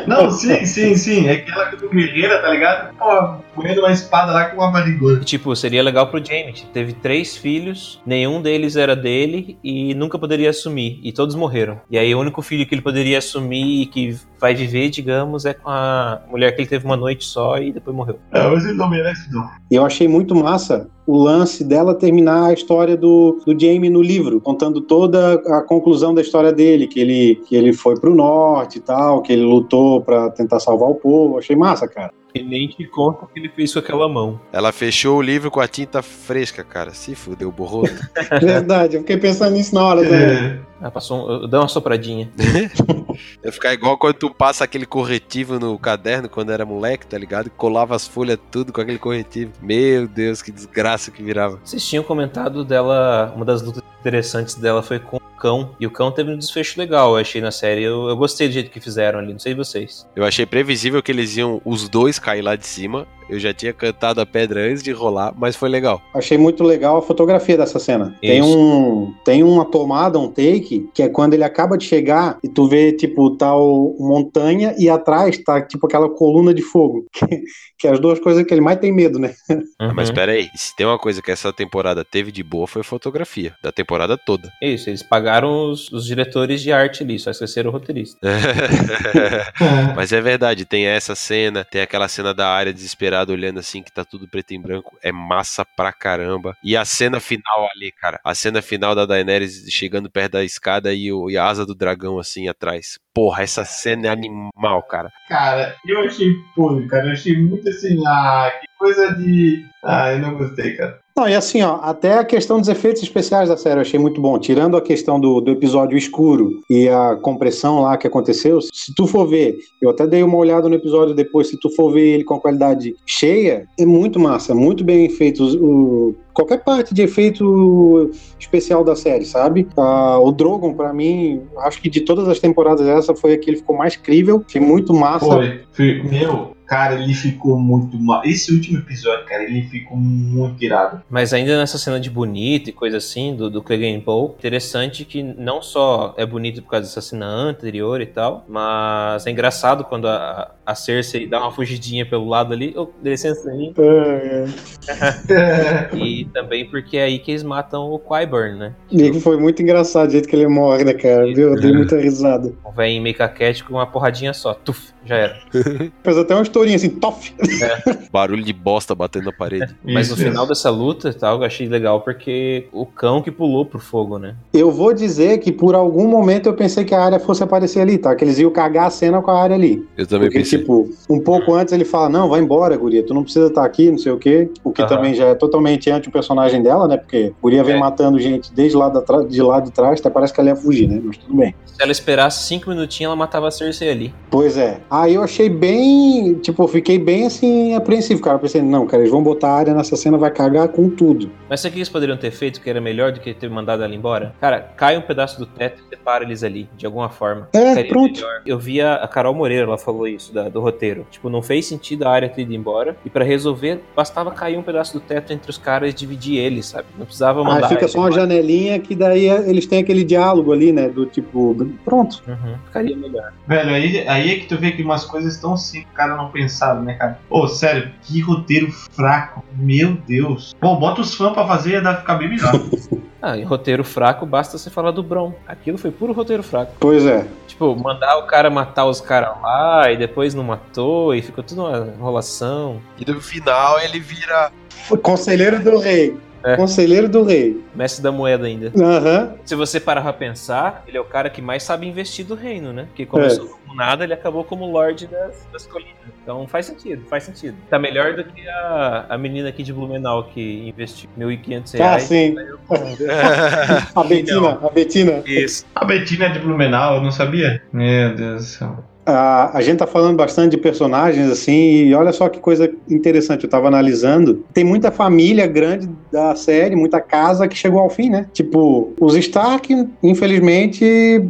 Não, sim, sim, sim. É que ela é guerreira, tá ligado? Pô, punhando uma espada lá com uma barrigona. Tipo, seria legal pro Jamie. Teve três filhos, nenhum deles era dele e nunca poderia assumir. E todos morreram. E aí o único filho que ele poderia assumir e que vai viver, digamos, é com a mulher que ele teve uma noite só e depois morreu. É, mas ele não merece, não. E eu achei muito massa o lance dela terminar a história do, do Jamie no livro, contando toda a conclusão da história dele, que ele, que ele foi pro norte e tal, que ele lutou para tentar salvar o povo. Achei massa, cara. E nem te conta o que ele fez com aquela mão. Ela fechou o livro com a tinta fresca, cara. Se fudeu, borrou. Verdade, eu fiquei pensando nisso na hora. Né? Ah, passou um, dá uma sopradinha. Ia ficar igual quando tu passa aquele corretivo no caderno quando era moleque, tá ligado? Colava as folhas tudo com aquele corretivo. Meu Deus, que desgraça que virava. Vocês tinham comentado dela, uma das lutas interessantes dela foi com o cão. E o cão teve um desfecho legal, eu achei na série. Eu, eu gostei do jeito que fizeram ali, não sei vocês. Eu achei previsível que eles iam os dois cair lá de cima. Eu já tinha cantado a pedra antes de rolar, mas foi legal. Achei muito legal a fotografia dessa cena. Tem um tem uma tomada, um take, que é quando ele acaba de chegar e tu vê, tipo, tal montanha e atrás tá, tipo, aquela coluna de fogo. Que, é as duas coisas que ele mais tem medo, né? Uhum. Mas pera aí, se tem uma coisa que essa temporada teve de boa foi a fotografia, da temporada toda. Isso, eles pagaram os, os diretores de arte ali, só esqueceram o roteirista. mas é verdade, tem essa cena, tem aquela cena da área desesperada olhando assim, que tá tudo preto e branco, é massa pra caramba. E a cena final ali, cara, a cena final da Daenerys chegando perto da escada e, o, e a asa do dragão assim atrás. Porra, essa cena é animal, cara. Cara, eu achei podre, cara. Eu achei muito assim, ah, que coisa de. Ah, eu não gostei, cara. Não, e assim, ó, até a questão dos efeitos especiais da série eu achei muito bom. Tirando a questão do, do episódio escuro e a compressão lá que aconteceu, se tu for ver, eu até dei uma olhada no episódio depois, se tu for ver ele com a qualidade cheia, é muito massa, muito bem feito o, qualquer parte de efeito especial da série, sabe? Uh, o Drogon, para mim, acho que de todas as temporadas, essa foi a que ele ficou mais crível, foi muito massa. Foi, meu, Cara, ele ficou muito mal. Esse último episódio, cara, ele ficou muito irado. Mas ainda nessa cena de bonito e coisa assim, do, do Clegane Paul, interessante que não só é bonito por causa dessa cena anterior e tal, mas é engraçado quando a, a Cersei dá uma fugidinha pelo lado ali. Oh, licença aí. É, é. e também porque é aí que eles matam o Qyburn, né? E foi muito engraçado o jeito que ele morre, né, cara? Eu dei muita risada. O velho meio caquete com uma porradinha só. Tuf, já era. Fez até uma historinha assim, tof. É. Barulho de bosta batendo na parede. Mas no final dessa luta e tal, eu achei legal porque o cão que pulou pro fogo, né? Eu vou dizer que por algum momento eu pensei que a área fosse aparecer ali, tá? Que eles iam cagar a cena com a área ali. Eu também porque, pensei. tipo, um pouco antes ele fala: Não, vai embora, Guria, tu não precisa estar tá aqui, não sei o quê. O que também já é totalmente anti o personagem dela, né? Porque Guria vem é. matando gente desde lá de lá de trás, até parece que ela ia fugir, né? Mas tudo bem. Se ela esperasse cinco minutinhos, ela matava a Cersei ali. Pois é. Aí eu achei bem. Tipo, fiquei bem assim, apreensivo, cara. Eu pensei, não, cara, eles vão botar a área nessa cena, vai cagar com tudo. Mas sabe o que eles poderiam ter feito que era melhor do que ter mandado ela embora? Cara, cai um pedaço do teto e separa eles ali, de alguma forma. É, Ficaria pronto. Melhor. Eu vi a Carol Moreira, ela falou isso da, do roteiro. Tipo, não fez sentido a área ter ido embora. E para resolver, bastava cair um pedaço do teto entre os caras e dividir eles, sabe? Não precisava mandar. Ah, fica só uma embora. janelinha que daí eles têm aquele diálogo ali, né? Do tipo, pronto. Uhum. Ficaria melhor. Velho, aí, aí é que tu vê que umas coisas tão simples o cara não pensava, né, cara? Ô, oh, sério, que roteiro fraco. Meu Deus. Bom, bota os fãs pra fazer e dá ficar bem melhor. Ah, em roteiro fraco basta você falar do Bron. Aquilo foi puro roteiro fraco. Pois é. Tipo, mandar o cara matar os caras lá e depois não matou e ficou tudo uma enrolação. E no final ele vira. Conselheiro do rei. É. Conselheiro do rei. Mestre da moeda ainda. Uhum. Se você parar pra pensar, ele é o cara que mais sabe investir do reino, né? Que começou é. como nada, ele acabou como Lorde das, das colinas. Então faz sentido, faz sentido. Tá melhor do que a, a menina aqui de Blumenau que investiu 1.500 reais. Ah, sim. a Betina, a Betina. Isso. A Betina é de Blumenau, eu não sabia? Meu Deus do céu. A, a gente tá falando bastante de personagens, assim, e olha só que coisa interessante, eu tava analisando. Tem muita família grande da série, muita casa que chegou ao fim, né? Tipo, os Stark, infelizmente,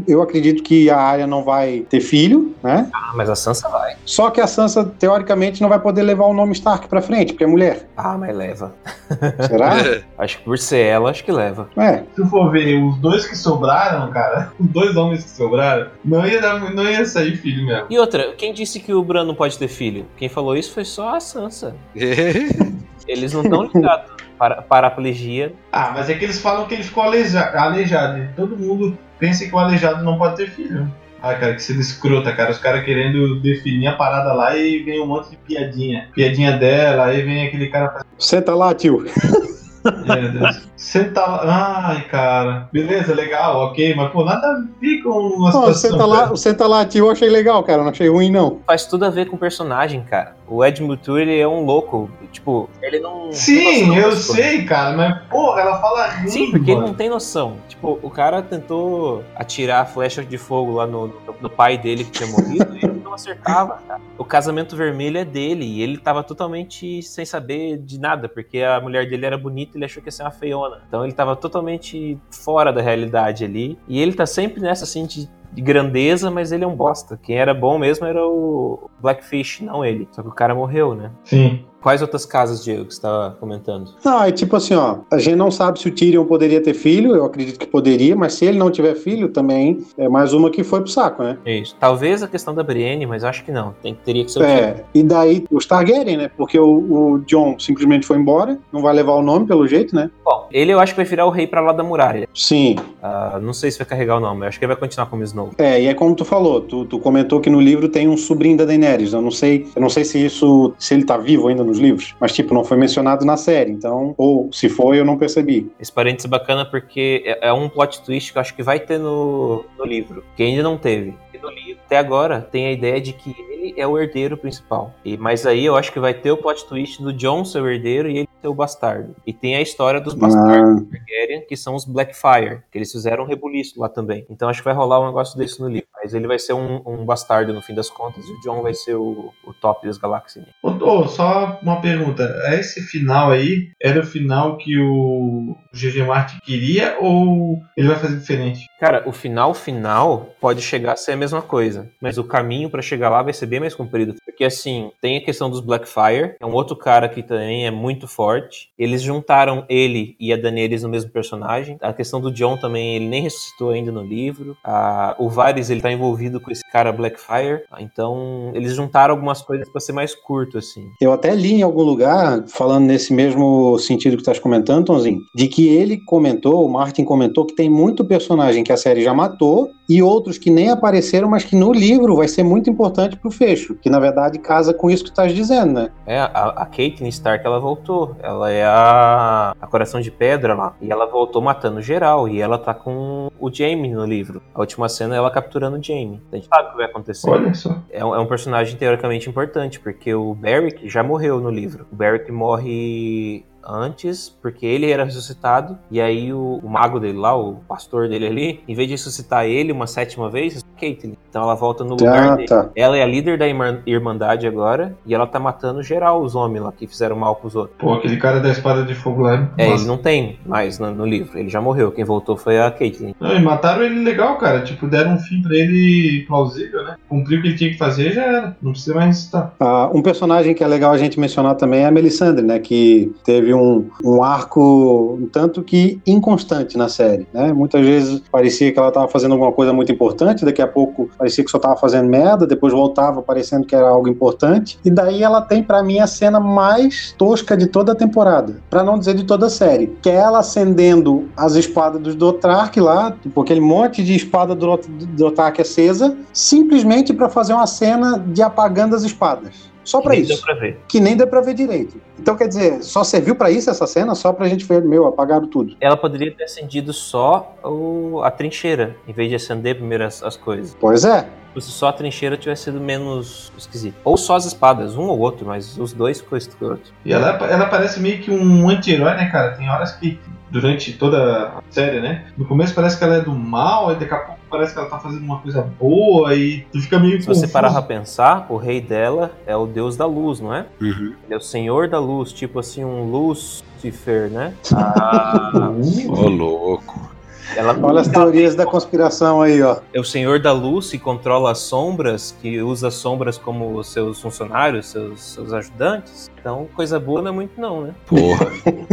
eu acredito que a Arya não vai ter filho, né? Ah, mas a Sansa vai. Só que a Sansa, teoricamente, não vai poder levar o nome Stark pra frente, porque é mulher. Ah, mas leva. Será? acho que por ser ela, acho que leva. É. Se tu for ver os dois que sobraram, cara, os dois homens que sobraram, não ia, dar, não ia sair filho mesmo. E outra, quem disse que o Bran não pode ter filho? Quem falou isso foi só a Sansa. Eles não estão ligados para paraplegia. Ah, mas é que eles falam que ele ficou aleija- aleijado. Todo mundo pensa que o aleijado não pode ter filho. Ah, cara, que cena escrota, cara. Os caras querendo definir a parada lá e vem um monte de piadinha. Piadinha dela, aí vem aquele cara. Senta lá, tio. Meu Deus. Senta lá. Ai, cara. Beleza, legal, ok, mas pô, nada a ver com uma Não, situação. senta lá, cara. o senta lá, tio, eu achei legal, cara. Não achei ruim, não. Faz tudo a ver com o personagem, cara. O Ed Mutur, ele é um louco. Tipo, ele não. Sim, eu coisas. sei, cara, mas porra, ela fala ruim, Sim, porque ele mano. não tem noção. Tipo, o cara tentou atirar a flecha de fogo lá no, no, no pai dele que tinha morrido e ele não acertava, cara. O casamento vermelho é dele e ele tava totalmente sem saber de nada, porque a mulher dele era bonita ele achou que ia ser uma feiona. Então ele tava totalmente fora da realidade ali. E ele tá sempre nessa assim de, de grandeza, mas ele é um bosta. Quem era bom mesmo era o Blackfish, não ele. Só que o cara morreu, né? Sim. Quais outras casas, Diego, que você tava comentando? Não, é tipo assim, ó. A gente não sabe se o Tyrion poderia ter filho, eu acredito que poderia, mas se ele não tiver filho, também é mais uma que foi pro saco, né? Isso. Talvez a questão da Brienne, mas acho que não. Tem, teria que ser o Tyrion. É, e daí os Targaryen, né? Porque o, o John simplesmente foi embora, não vai levar o nome pelo jeito, né? Bom, ele eu acho que vai virar o rei pra lá da muralha. Sim. Ah, não sei se vai carregar o nome, eu acho que ele vai continuar como Snow. É, e é como tu falou, tu, tu comentou que no livro tem um sobrinho da Daenerys. Eu não sei, eu não sei se isso, se ele tá vivo ainda nos livros, mas tipo, não foi mencionado na série, então, ou se foi, eu não percebi. Esse parênteses é bacana porque é, é um plot twist que eu acho que vai ter no, no livro, que ainda não teve. E no livro, até agora, tem a ideia de que ele é o herdeiro principal. E, mas aí eu acho que vai ter o plot twist do John ser o herdeiro e ele ser o bastardo. E tem a história dos bastardos Ah, Targaryen, que são os Blackfire, que eles fizeram um rebuliço lá também. Então acho que vai rolar um negócio desse no livro. Mas ele vai ser um, um bastardo no fim das contas, e o John vai ser o, o top das galáxias. Ô, ô, só uma pergunta. Esse final aí era o final que o GG Martin queria ou ele vai fazer diferente? Cara, o final final pode chegar a ser a mesma coisa, mas o caminho pra chegar lá vai ser bem mais comprido. Porque assim, tem a questão dos Blackfire, é um outro cara que também é muito forte. Eles juntaram ele e a Daenerys no mesmo personagem. A questão do John também, ele nem ressuscitou ainda no livro. Ah, o Varys, ele tá envolvido com esse cara Blackfire. Então, eles juntaram algumas coisas pra ser mais curto, assim. Eu até li em algum lugar, falando nesse mesmo sentido que tu estás comentando, Tonzinho, de que ele comentou, o Martin comentou, que tem muito personagem que a série já matou e outros que nem apareceram, mas que no livro vai ser muito importante pro fecho, que na verdade casa com isso que tu estás dizendo, né? É, a, a Caitlyn Stark, ela voltou. Ela é a, a Coração de Pedra lá. E ela voltou matando geral. E ela tá com o Jaime no livro. A última cena é ela capturando o Jaime. A gente sabe o que vai acontecer. Olha só. É um, é um personagem teoricamente importante, porque o Beric já morreu no livro. O Beric morre antes, porque ele era ressuscitado, e aí o, o mago dele lá, o pastor dele ali, em vez de ressuscitar ele uma sétima vez, é Caitlyn. Então ela volta no lugar Ah, dele. tá. Ela é a líder da Irmandade agora, e ela tá matando geral os homens lá que fizeram mal pros outros. Pô, aquele cara da espada de fogo lá. É, nossa. ele não tem mais no, no livro, ele já morreu. Quem voltou foi a Caitlyn. Não, e mataram ele legal, cara. Tipo, deram um fim pra ele plausível, né? Cumpriu o que ele tinha que fazer já era. Não precisa mais ressuscitar. Ah, um personagem que é legal a gente mencionar também é a Melisandre, né? Que teve um, um arco um tanto que inconstante na série, né? Muitas vezes parecia que ela estava fazendo alguma coisa muito importante, daqui a pouco parecia que só estava fazendo merda, depois voltava parecendo que era algo importante. E daí ela tem pra mim a cena mais tosca de toda a temporada, Pra não dizer de toda a série, que é ela acendendo as espadas dos Dothraki lá, tipo aquele monte de espada do Dot- do Dothraki acesa, simplesmente pra fazer uma cena de apagando as espadas. Só pra Nem isso deu pra ver. que nem deu pra ver direito. Então, quer dizer, só serviu pra isso essa cena? Só pra gente ver, meu, apagaram tudo. Ela poderia ter acendido só o- a trincheira, em vez de acender primeiro as, as coisas. Pois é. Se só a trincheira tivesse sido menos esquisito. Ou só as espadas, um ou outro, mas os dois ficou escroto. E ela, ela parece meio que um anti-herói, né, cara? Tem horas que, durante toda a série, né? No começo parece que ela é do mal, e daqui a pouco parece que ela tá fazendo uma coisa boa e tu fica meio Se você parar pra pensar, o rei dela é o deus da luz, não é? Uhum. Ele é o senhor da luz, tipo assim, um Lucifer, né? Ah, Ô, louco. Ela Olha as teorias da conspiração aí, ó. É o senhor da luz que controla as sombras, que usa as sombras como seus funcionários, seus, seus ajudantes. Então, coisa boa não é muito não, né? Porra.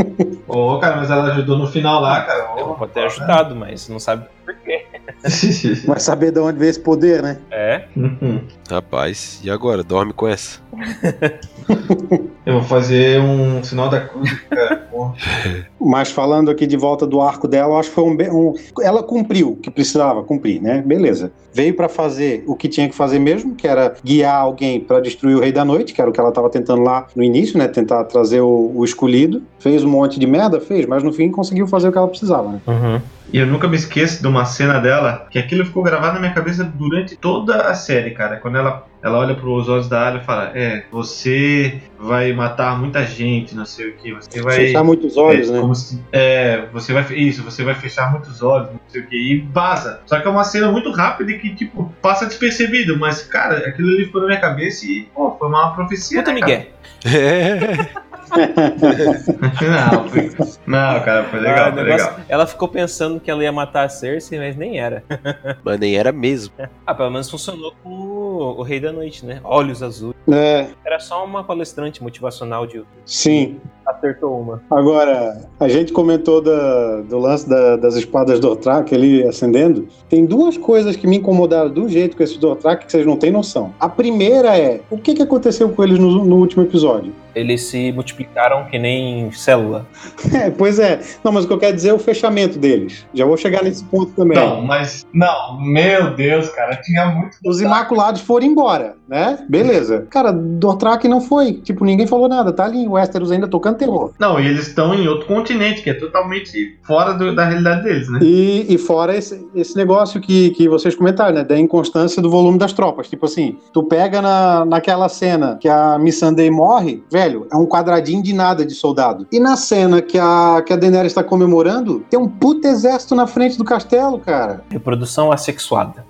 Ô, cara, mas ela ajudou no final lá, cara. Ela Ô, pode ter ajudado, mas não sabe por quê. Vai saber de onde veio esse poder, né? É, Uhum. Rapaz, e agora? Dorme com essa. Eu vou fazer um sinal da cruz, cara. Mas falando aqui de volta do arco dela, eu acho que foi um, be- ela cumpriu o que precisava cumprir, né? Beleza. Veio pra fazer o que tinha que fazer mesmo, que era guiar alguém pra destruir o Rei da Noite, que era o que ela tava tentando lá no início, né? Tentar trazer o, o escolhido. Fez um monte de merda, fez, mas no fim conseguiu fazer o que ela precisava, né? Uhum. E eu nunca me esqueço de uma cena dela, que aquilo ficou gravado na minha cabeça durante toda a série, cara. Quando ela, ela olha pros olhos da Alia e fala: É, você vai matar muita gente, não sei o que. Você vai. Fechar muitos olhos, é, né? como se- é, você vai. Isso, você vai fechar muitos olhos, não sei o que. E vaza. Só que é uma cena muito rápida e que, tipo, passa despercebido. Mas, cara, aquilo ali ficou na minha cabeça e, pô, foi uma profecia. Puta né? Miguel. É. não, foi- não, cara, foi legal, Ah, foi negócio- legal. Ela ficou pensando que ela ia matar a Cersei, mas nem era. Mas nem era mesmo. Ah, pelo menos funcionou com o, o Rei da Noite, né? Olhos azuis. É, Era só uma palestrante motivacional de sim. Acertou uma. Agora, a gente comentou da- do lance da- das espadas Dortrak ali acendendo. Tem duas coisas que me incomodaram do jeito com esses Dortrak que vocês não têm noção. A primeira é, o que, que aconteceu com eles no, no último episódio? Eles se multiplicaram que nem célula. É, pois é. Não, mas o que eu quero dizer é o fechamento deles. Já vou chegar nesse ponto também. Não, mas. Não, meu Deus, cara, tinha muito. Os Imaculados foram embora, né? Beleza. Cara, Dortrak não foi. Tipo, ninguém falou nada. Tá ali em Westeros ainda tocando terror. Não, e eles estão em outro continente, que é totalmente fora do- da realidade deles, né? E, e fora esse, esse negócio que, que vocês comentaram, né? Da inconstância do volume das tropas. Tipo assim, tu pega na, naquela cena que a Missandei morre, velho, é um quadradinho de nada de soldado. E na cena que a, que a Daenerys está comemorando, tem um puto exército na frente do castelo, cara. Reprodução assexuada.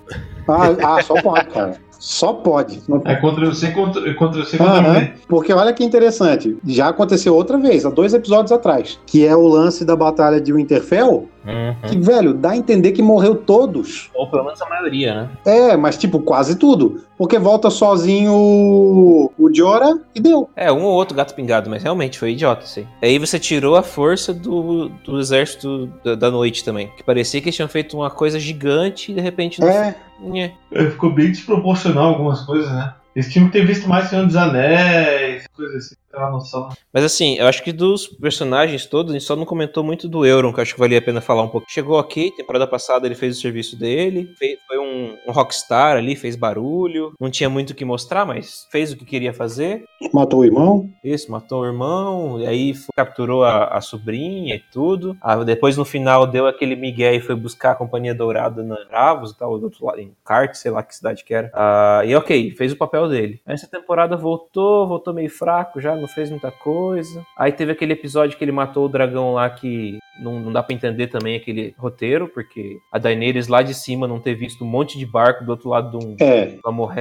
Ah, ah, só pode, cara. Só pode. Não É contra você, contra, contra você, contra Aham, você. Porque olha que interessante, já aconteceu outra vez, há dois episódios atrás, que é o lance da batalha de Winterfell, Uhum. que, velho, dá a entender que morreu todos. Ou pelo menos a maioria, né? É, mas tipo, quase tudo. Porque volta sozinho o, Jorah e deu. É, um ou outro gato pingado, mas realmente foi idiota isso aí. Aí você tirou a força do, do exército da, da noite também. Que parecia que eles tinham feito uma coisa gigante e de repente não É, Nhé. É, Ficou bem desproporcional algumas coisas, né? Eles tinham que ter visto mais Senhor dos Anéis, coisas assim, Mas assim, eu acho que dos personagens todos, a gente só não comentou muito do Euron, que eu acho que valia a pena falar um pouco. Chegou aqui, temporada passada ele fez o serviço dele, fez- foi um, um rockstar ali, fez barulho, não tinha muito o que mostrar, mas fez o que queria fazer. matou o irmão. Isso, matou o irmão, e aí foi- capturou a, a sobrinha e tudo. Ah, depois no final deu aquele migué e foi buscar a Companhia Dourada na Bravos e tal, do outro lado, em Cart, sei lá que cidade que era. Ah, e ok, fez o papel dele. Essa temporada voltou, voltou meio fraco já, não fez muita coisa. Aí teve aquele episódio que ele matou o dragão lá que não, não dá pra entender também aquele roteiro, porque a Daenerys lá de cima não ter visto um monte de barco do outro lado de um É. uma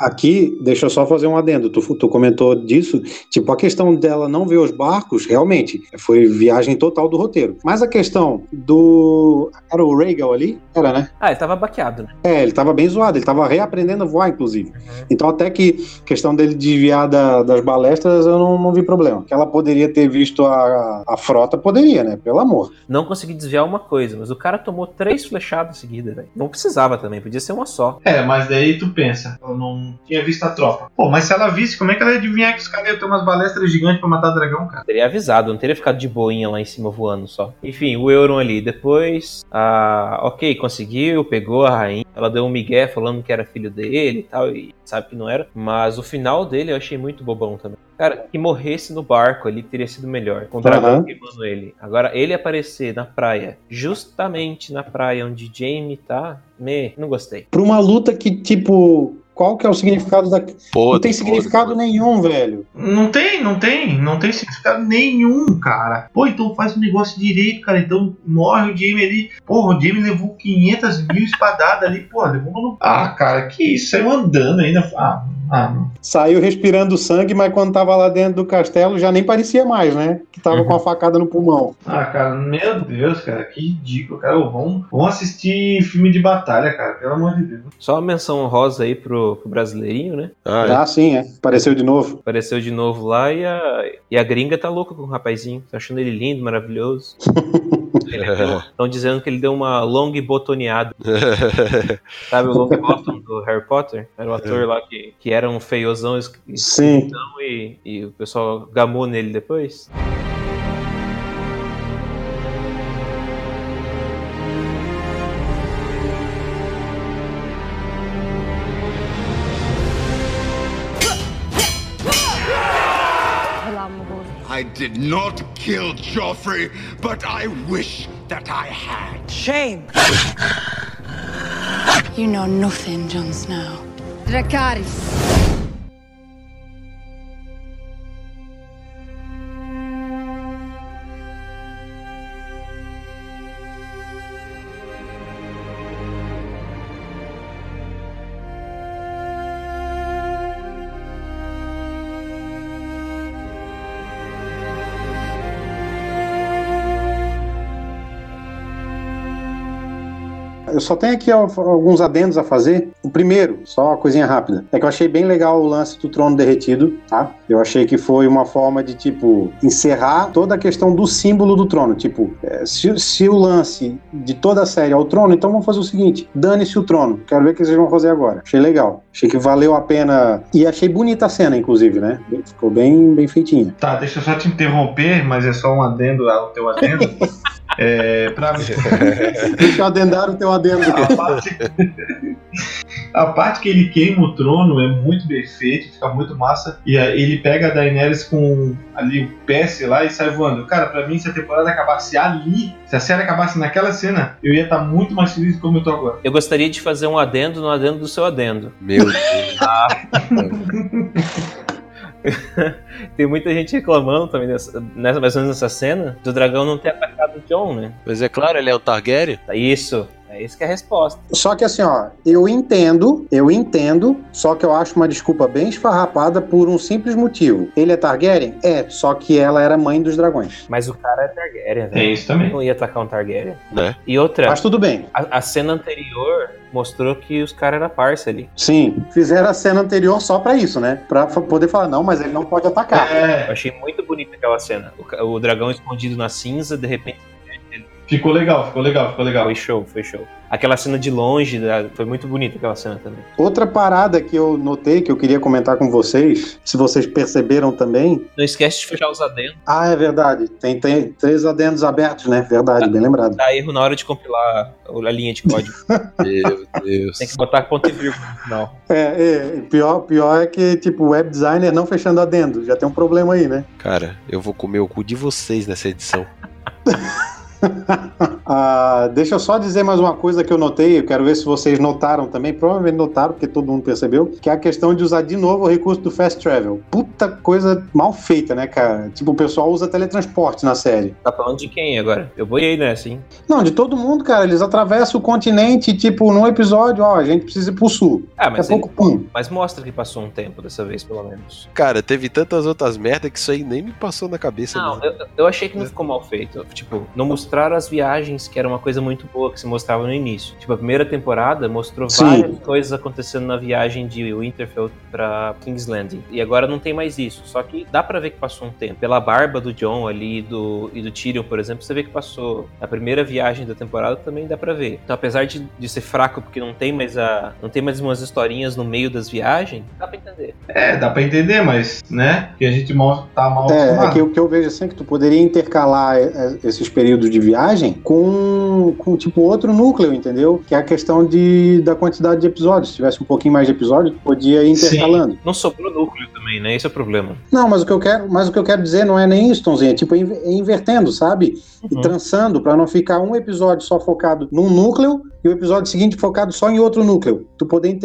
Aqui, deixa eu só fazer um adendo. Tu, tu comentou disso. Tipo, a questão dela não ver os barcos, realmente, foi viagem total do roteiro. Mas a questão do. Era o Rhaegal ali? Era, né? Ah, ele tava baqueado, né? É, ele tava bem zoado, ele tava reaprendendo a voar, inclusive. Então, até que questão dele desviar da- das balestras, eu não, não vi problema. Que ela poderia ter visto a, a frota, poderia, né? Pelo amor. não consegui desviar uma coisa, mas o cara tomou três flechadas seguidas, velho. Não precisava também, podia ser uma só. É, mas daí tu pensa, ela não tinha visto a tropa. Pô, mas se ela visse, como é que ela ia adivinhar que os caras iam ter umas balestras gigantes pra matar dragão, cara? Teria avisado, não teria ficado de boinha lá em cima voando só. Enfim, o Euron ali. Depois, ah, ok, conseguiu, pegou a rainha, ela deu um migué falando que era filho dele e tal, e sabe que não era. Mas o final dele eu achei muito bobão também. Cara, que morresse no barco ali teria sido melhor, com o dragão Aham. queimando ele. Agora, ele aparecer na praia, justamente na praia onde Jamie tá, me, não gostei. Pra uma luta que, tipo, qual que é o significado da. não tem significado nenhum, velho. Não tem, não tem, não tem significado nenhum, cara. Pô, então faz o negócio direito, cara. Então morre o Jamie ali. Porra, o Jamie levou 500 mil espadadas ali, porra, levou no... Ah, cara, que isso, saiu andando ainda. Ah, ah, não. Saiu respirando sangue, mas quando tava lá dentro do castelo já nem parecia mais, né? Que tava Uhum. com a facada no pulmão. Ah, cara, meu Deus, cara, que ridículo, cara. Vamos, vamos assistir filme de batalha, cara, pelo amor de Deus. Só uma menção honrosa aí pro, pro brasileirinho, né? Ah, é. Ah, sim, é. Apareceu de novo. Apareceu de novo lá e a, e a gringa tá louca com o rapazinho. Tá achando ele lindo, maravilhoso. Estão dizendo que ele deu uma long botoneada. Sabe o Long Bottom do Harry Potter? Era o ator lá que, que era um feiozão Sim. e, e o pessoal gamou nele depois. I did not kill Joffrey, but I wish that I had. Shame! You know nothing, Jon Snow. Dracarys. Eu só tenho aqui al- alguns adendos a fazer. O primeiro, só uma coisinha rápida, é que eu achei bem legal o lance do trono derretido, tá? Eu achei que foi uma forma de, tipo, encerrar toda a questão do símbolo do trono. Tipo, é, se, se o lance de toda a série é o trono, então vamos fazer o seguinte: dane-se o trono. Quero ver o que vocês vão fazer agora. Achei legal. Achei que valeu a pena. E achei bonita a cena, inclusive, né? Ficou bem, bem feitinha. Tá, deixa eu só te interromper, mas é só um adendo ao teu adendo. é, pra Deixa eu adendar o teu adendo. a parte, a parte que ele queima o trono é muito bem feito, fica muito massa. E aí ele pega a Daenerys com ali o pé, sei lá, e sai voando. Cara, pra mim, se a temporada acabasse ali, se a série acabasse naquela cena, eu ia estar muito mais feliz do que eu tô agora. Eu gostaria de fazer um adendo no adendo do seu adendo. Meu Deus. Tem muita gente reclamando também nessa, mais ou menos nessa cena do dragão não ter John, né? Mas é claro, ele é o Targaryen. Isso. É isso que é a resposta. Só que assim, ó, eu entendo, eu entendo, só que eu acho uma desculpa bem esfarrapada por um simples motivo. Ele é Targaryen? É, só que ela era mãe dos dragões. Mas o cara é Targaryen, É velho. isso também. Não ia atacar um Targaryen. Né? E outra, Mas tudo bem. a, a cena anterior mostrou que os caras eram parça ali. Sim, fizeram a cena anterior só pra isso, né? Pra poder falar, não, mas ele não pode atacar. Eu É, achei muito bonita aquela cena. O, o dragão escondido na cinza, de repente ficou legal, ficou legal, ficou legal. foi show, foi show. Aquela cena de longe, da- foi muito bonita aquela cena também. Outra parada que eu notei, que eu queria comentar com vocês, se vocês perceberam também. Não esquece de fechar os adendos. Ah, é verdade. Tem, tem três adendos abertos, né? Verdade, bem lembrado. Dá erro na hora de compilar a linha de código. Meu Deus. Tem que botar ponto e vírgula no final. É, é, pior, pior é que, tipo, o web designer não fechando adendo. Já tem um problema aí, né? Cara, eu vou comer o cu de vocês nessa edição. Ah, deixa eu só dizer mais uma coisa que eu notei, eu quero ver se vocês notaram também, provavelmente notaram, porque todo mundo percebeu, que é a questão de usar de novo o recurso do fast travel. Puta coisa mal feita, né, cara? Tipo, o pessoal usa teletransporte na série. Tá falando de quem agora? Eu boiei nessa, hein? Não, de todo mundo, cara, eles atravessam o continente, tipo, num episódio, ó, a gente precisa ir pro sul. Ah, Daqui a mas, ele- pouco, pum. mas mostra que passou um tempo dessa vez, pelo menos. Cara, teve tantas outras merdas que isso aí nem me passou na cabeça. Não, mesmo. eu, eu achei que não ficou mal feito. Tipo, não mostraram as viagens, que era uma coisa muito boa que se mostrava no início. Tipo, a primeira temporada mostrou Sim. várias coisas acontecendo na viagem de Winterfell pra King's Landing. E agora não tem mais isso. Só que dá pra ver que passou um tempo. Pela barba do John ali do, e do Tyrion, por exemplo, você vê que passou. A primeira viagem da temporada também dá pra ver. Então, apesar de, de ser fraco, porque não tem mais a. não tem mais umas historinhas no meio das viagens, dá pra entender. É, dá pra entender, mas, né? Que a gente mal, tá mal É, é que o que eu vejo assim é que tu poderia intercalar é, é, esses períodos de viagem com com, tipo outro núcleo, entendeu? Que é a questão de, da quantidade de episódios. Se tivesse um pouquinho mais de episódios, podia ir intercalando. Sim. Não sobrou núcleo também, né? Esse é o problema. Não, mas o que eu quero, mas o que eu quero dizer não é nem isso, Tomzinho, é tipo invertendo, sabe? E uhum. trançando para não ficar um episódio só focado num núcleo e o episódio seguinte focado só em outro núcleo. Tu poder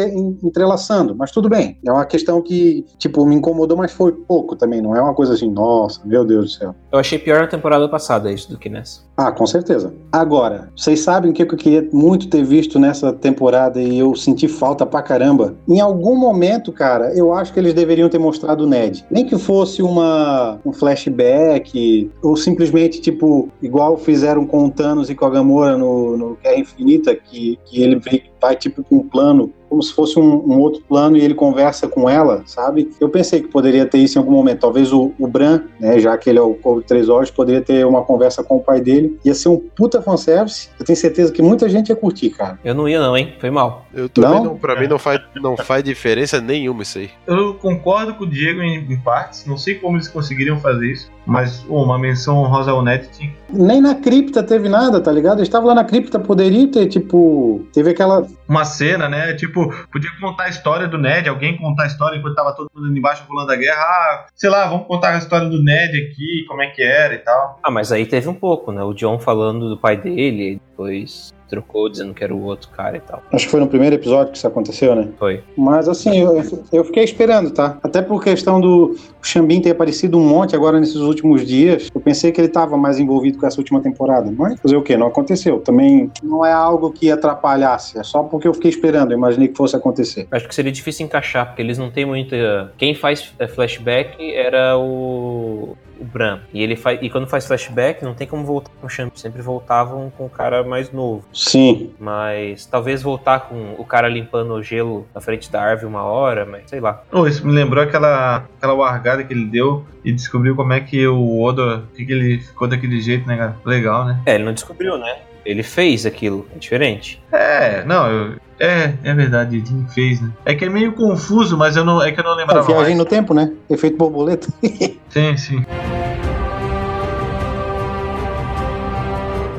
entrelaçando, mas tudo bem. É uma questão que, tipo, me incomodou, mas foi pouco também. Não é uma coisa assim, nossa, meu Deus do céu. Eu achei pior na temporada passada isso do que nessa. Ah, com certeza. Agora, vocês sabem o que eu queria muito ter visto nessa temporada e eu senti falta pra caramba? Em algum momento, cara, eu acho que eles deveriam ter mostrado o Ned. Nem que fosse uma, um flashback, ou simplesmente, tipo, igual fizeram com o Thanos e com a Gamora no, no Guerra Infinita, que, que ele vai tipo com um plano como se fosse um, um, outro plano e ele conversa com ela, sabe? Eu pensei que poderia ter isso em algum momento. Talvez o, o Bran, né, já que ele é o Corvo de Três Olhos, poderia ter uma conversa com o pai dele. Ia ser um puta fanservice. Eu tenho certeza que muita gente ia curtir, cara. Eu não ia não, hein? Foi mal. Eu também não? não pra mim não faz, não faz diferença nenhuma isso aí. Eu concordo com o Diego em, em partes. Não sei como eles conseguiriam fazer isso. Mas oh, uma menção honrosa ao Net tinha. Nem na cripta teve nada, tá ligado? Eu estava lá na cripta, poderia ter, tipo. Teve aquela. Uma cena, né? Tipo, podia contar a história do Ned, alguém contar a história enquanto tava todo mundo embaixo pulando a guerra. Ah, sei lá, vamos contar a história do Ned aqui, como é que era e tal. Ah, mas aí teve um pouco, né? O John falando do pai dele, depois trocou dizendo que era o outro cara e tal. Acho que foi no primeiro episódio que isso aconteceu, né? Foi. Mas assim, eu, eu fiquei esperando, tá? Até por questão do Xambin ter aparecido um monte agora nesses últimos dias, eu pensei que ele tava mais envolvido com essa última temporada. Mas fazer o quê? Não aconteceu. Também não é algo que atrapalhasse, é só porque eu fiquei esperando, eu imaginei que fosse acontecer. Acho que seria difícil encaixar, porque eles não têm muita. Quem faz é, flashback era o o Bran. E ele faz, e quando faz flashback, não tem como voltar com o Champ. Sempre voltavam com o cara mais novo. Sim. Mas talvez voltar com o cara limpando o gelo na frente da árvore uma hora, mas sei lá. Oh, isso me lembrou aquela, aquela largada que ele deu e descobriu como é que o Odo. que, que ele ficou daquele jeito, né, cara? Legal, né? É, ele não descobriu, né? Ele fez aquilo, é diferente. É, não, eu, é, é verdade, ele fez, né? É que é meio confuso, mas eu não, é que eu não lembrava. É, viagem mais. no tempo, né? Efeito borboleta. sim, sim.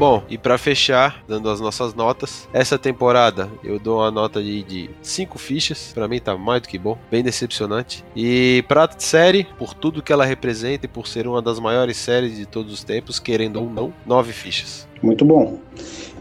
Bom, e para fechar, dando as nossas notas, essa temporada eu dou uma nota de 5 fichas, para mim tá mais do que bom, bem decepcionante. E pra série, por tudo que ela representa e por ser uma das maiores séries de todos os tempos, querendo ou não, 9 fichas. Muito bom.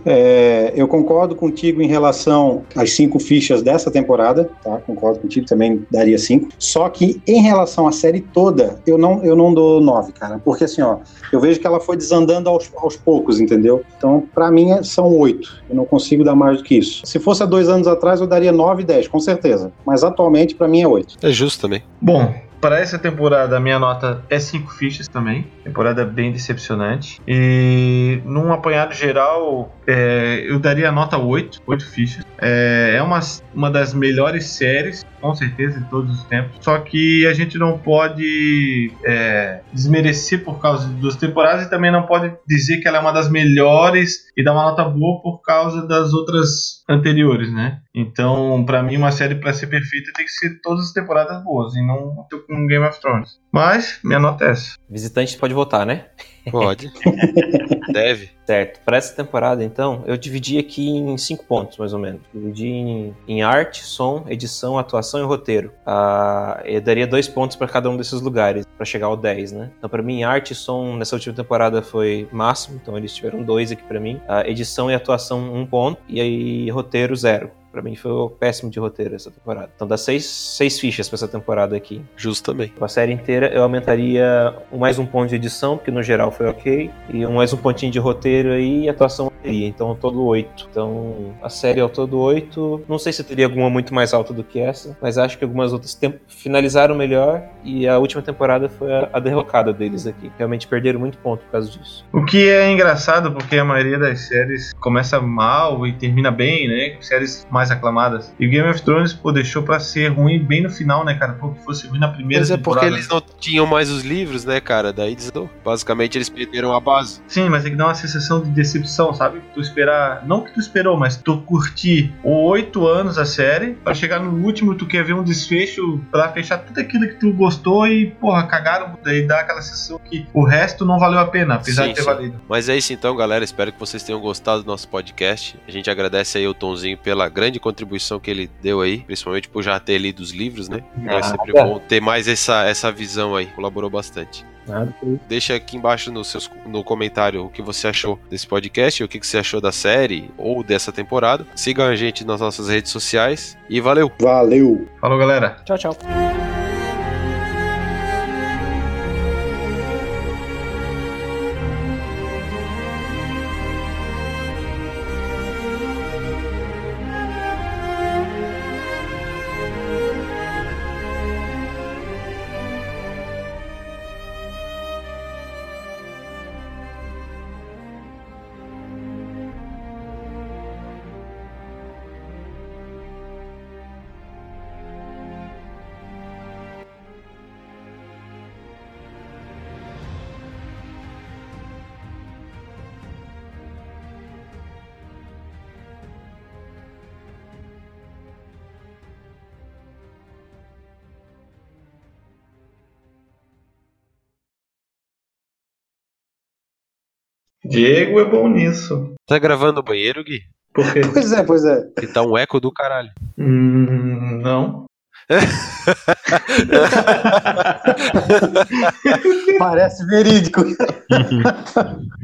É, eu concordo contigo em relação às cinco fichas dessa temporada, tá? Concordo contigo, também daria cinco. Só que em relação à série toda, eu não, eu não dou nove, cara. Porque assim, ó, eu vejo que ela foi desandando aos, aos poucos, entendeu? Então, para mim, é, são oito. Eu não consigo dar mais do que isso. Se fosse há dois anos atrás, eu daria nove, dez, com certeza. Mas atualmente, para mim, é oito. É justo também. Bom, para essa temporada, a minha nota é 5 fichas também. Temporada bem decepcionante. E num apanhado geral, é, eu daria a nota 8, 8 fichas. É, é uma, uma das melhores séries, com certeza, de todos os tempos. Só que a gente não pode é, desmerecer por causa das duas temporadas e também não pode dizer que ela é uma das melhores e dar uma nota boa por causa das outras anteriores, né? Então, para mim, uma série para ser perfeita tem que ser todas as temporadas boas e não com Game of Thrones. Mas, minha nota é essa. Visitante pode votar, né? Pode. Deve. Certo. Para essa temporada, então, eu dividi aqui em cinco pontos, mais ou menos. Dividi em, em arte, som, edição, atuação e roteiro. Ah, eu daria dois pontos para cada um desses lugares, para chegar ao 10, né? Então, para mim, arte e som nessa última temporada foi máximo, então eles tiveram dois aqui para mim. A edição e atuação, um ponto. E aí, roteiro, zero. Pra mim foi péssimo de roteiro essa temporada. Então dá seis, seis fichas pra essa temporada aqui. Justo também. A série inteira eu aumentaria mais um ponto de edição, porque no geral foi ok. E mais um pontinho de roteiro aí e atuação teria. Então todo oito. Então a série ao todo oito. Não sei se teria alguma muito mais alta do que essa, mas acho que algumas outras finalizaram melhor. E a última temporada foi a, a derrocada deles aqui. Realmente perderam muito ponto por causa disso. O que é engraçado, porque a maioria das séries começa mal e termina bem, né? Séries mais aclamadas. E Game of Thrones, pô, deixou pra ser ruim bem no final, né, cara? Pô, que fosse ruim na primeira Mas é porque eles não tinham mais os livros, né, cara? Daí desandou. Basicamente eles perderam a base. Sim, mas é que dá uma sensação de decepção, sabe? Sabe? Tu esperar, não que tu esperou, mas tu curtir oito anos a série, para chegar no último tu quer ver um desfecho para fechar tudo aquilo que tu gostou e, porra, cagaram, daí dá aquela sensação que o resto não valeu a pena, apesar sim, de ter sim. valido. Mas é isso então, galera. Espero que vocês tenham gostado do nosso podcast. A gente agradece aí o Tonzinho pela grande contribuição que ele deu aí, principalmente por já ter lido os livros, né? Então é sempre bom ter mais essa, essa visão aí. Colaborou bastante. Nada. Deixa aqui embaixo no, seus, no comentário o que você achou desse podcast, o que você achou da série ou dessa temporada. Sigam a gente nas nossas redes sociais e valeu! Valeu! Falou, galera! Tchau, tchau! Diego é bom nisso. Tá gravando no banheiro, Gui? Por quê? Pois é, pois é. Que tá um eco do caralho. Hum, não. Parece verídico.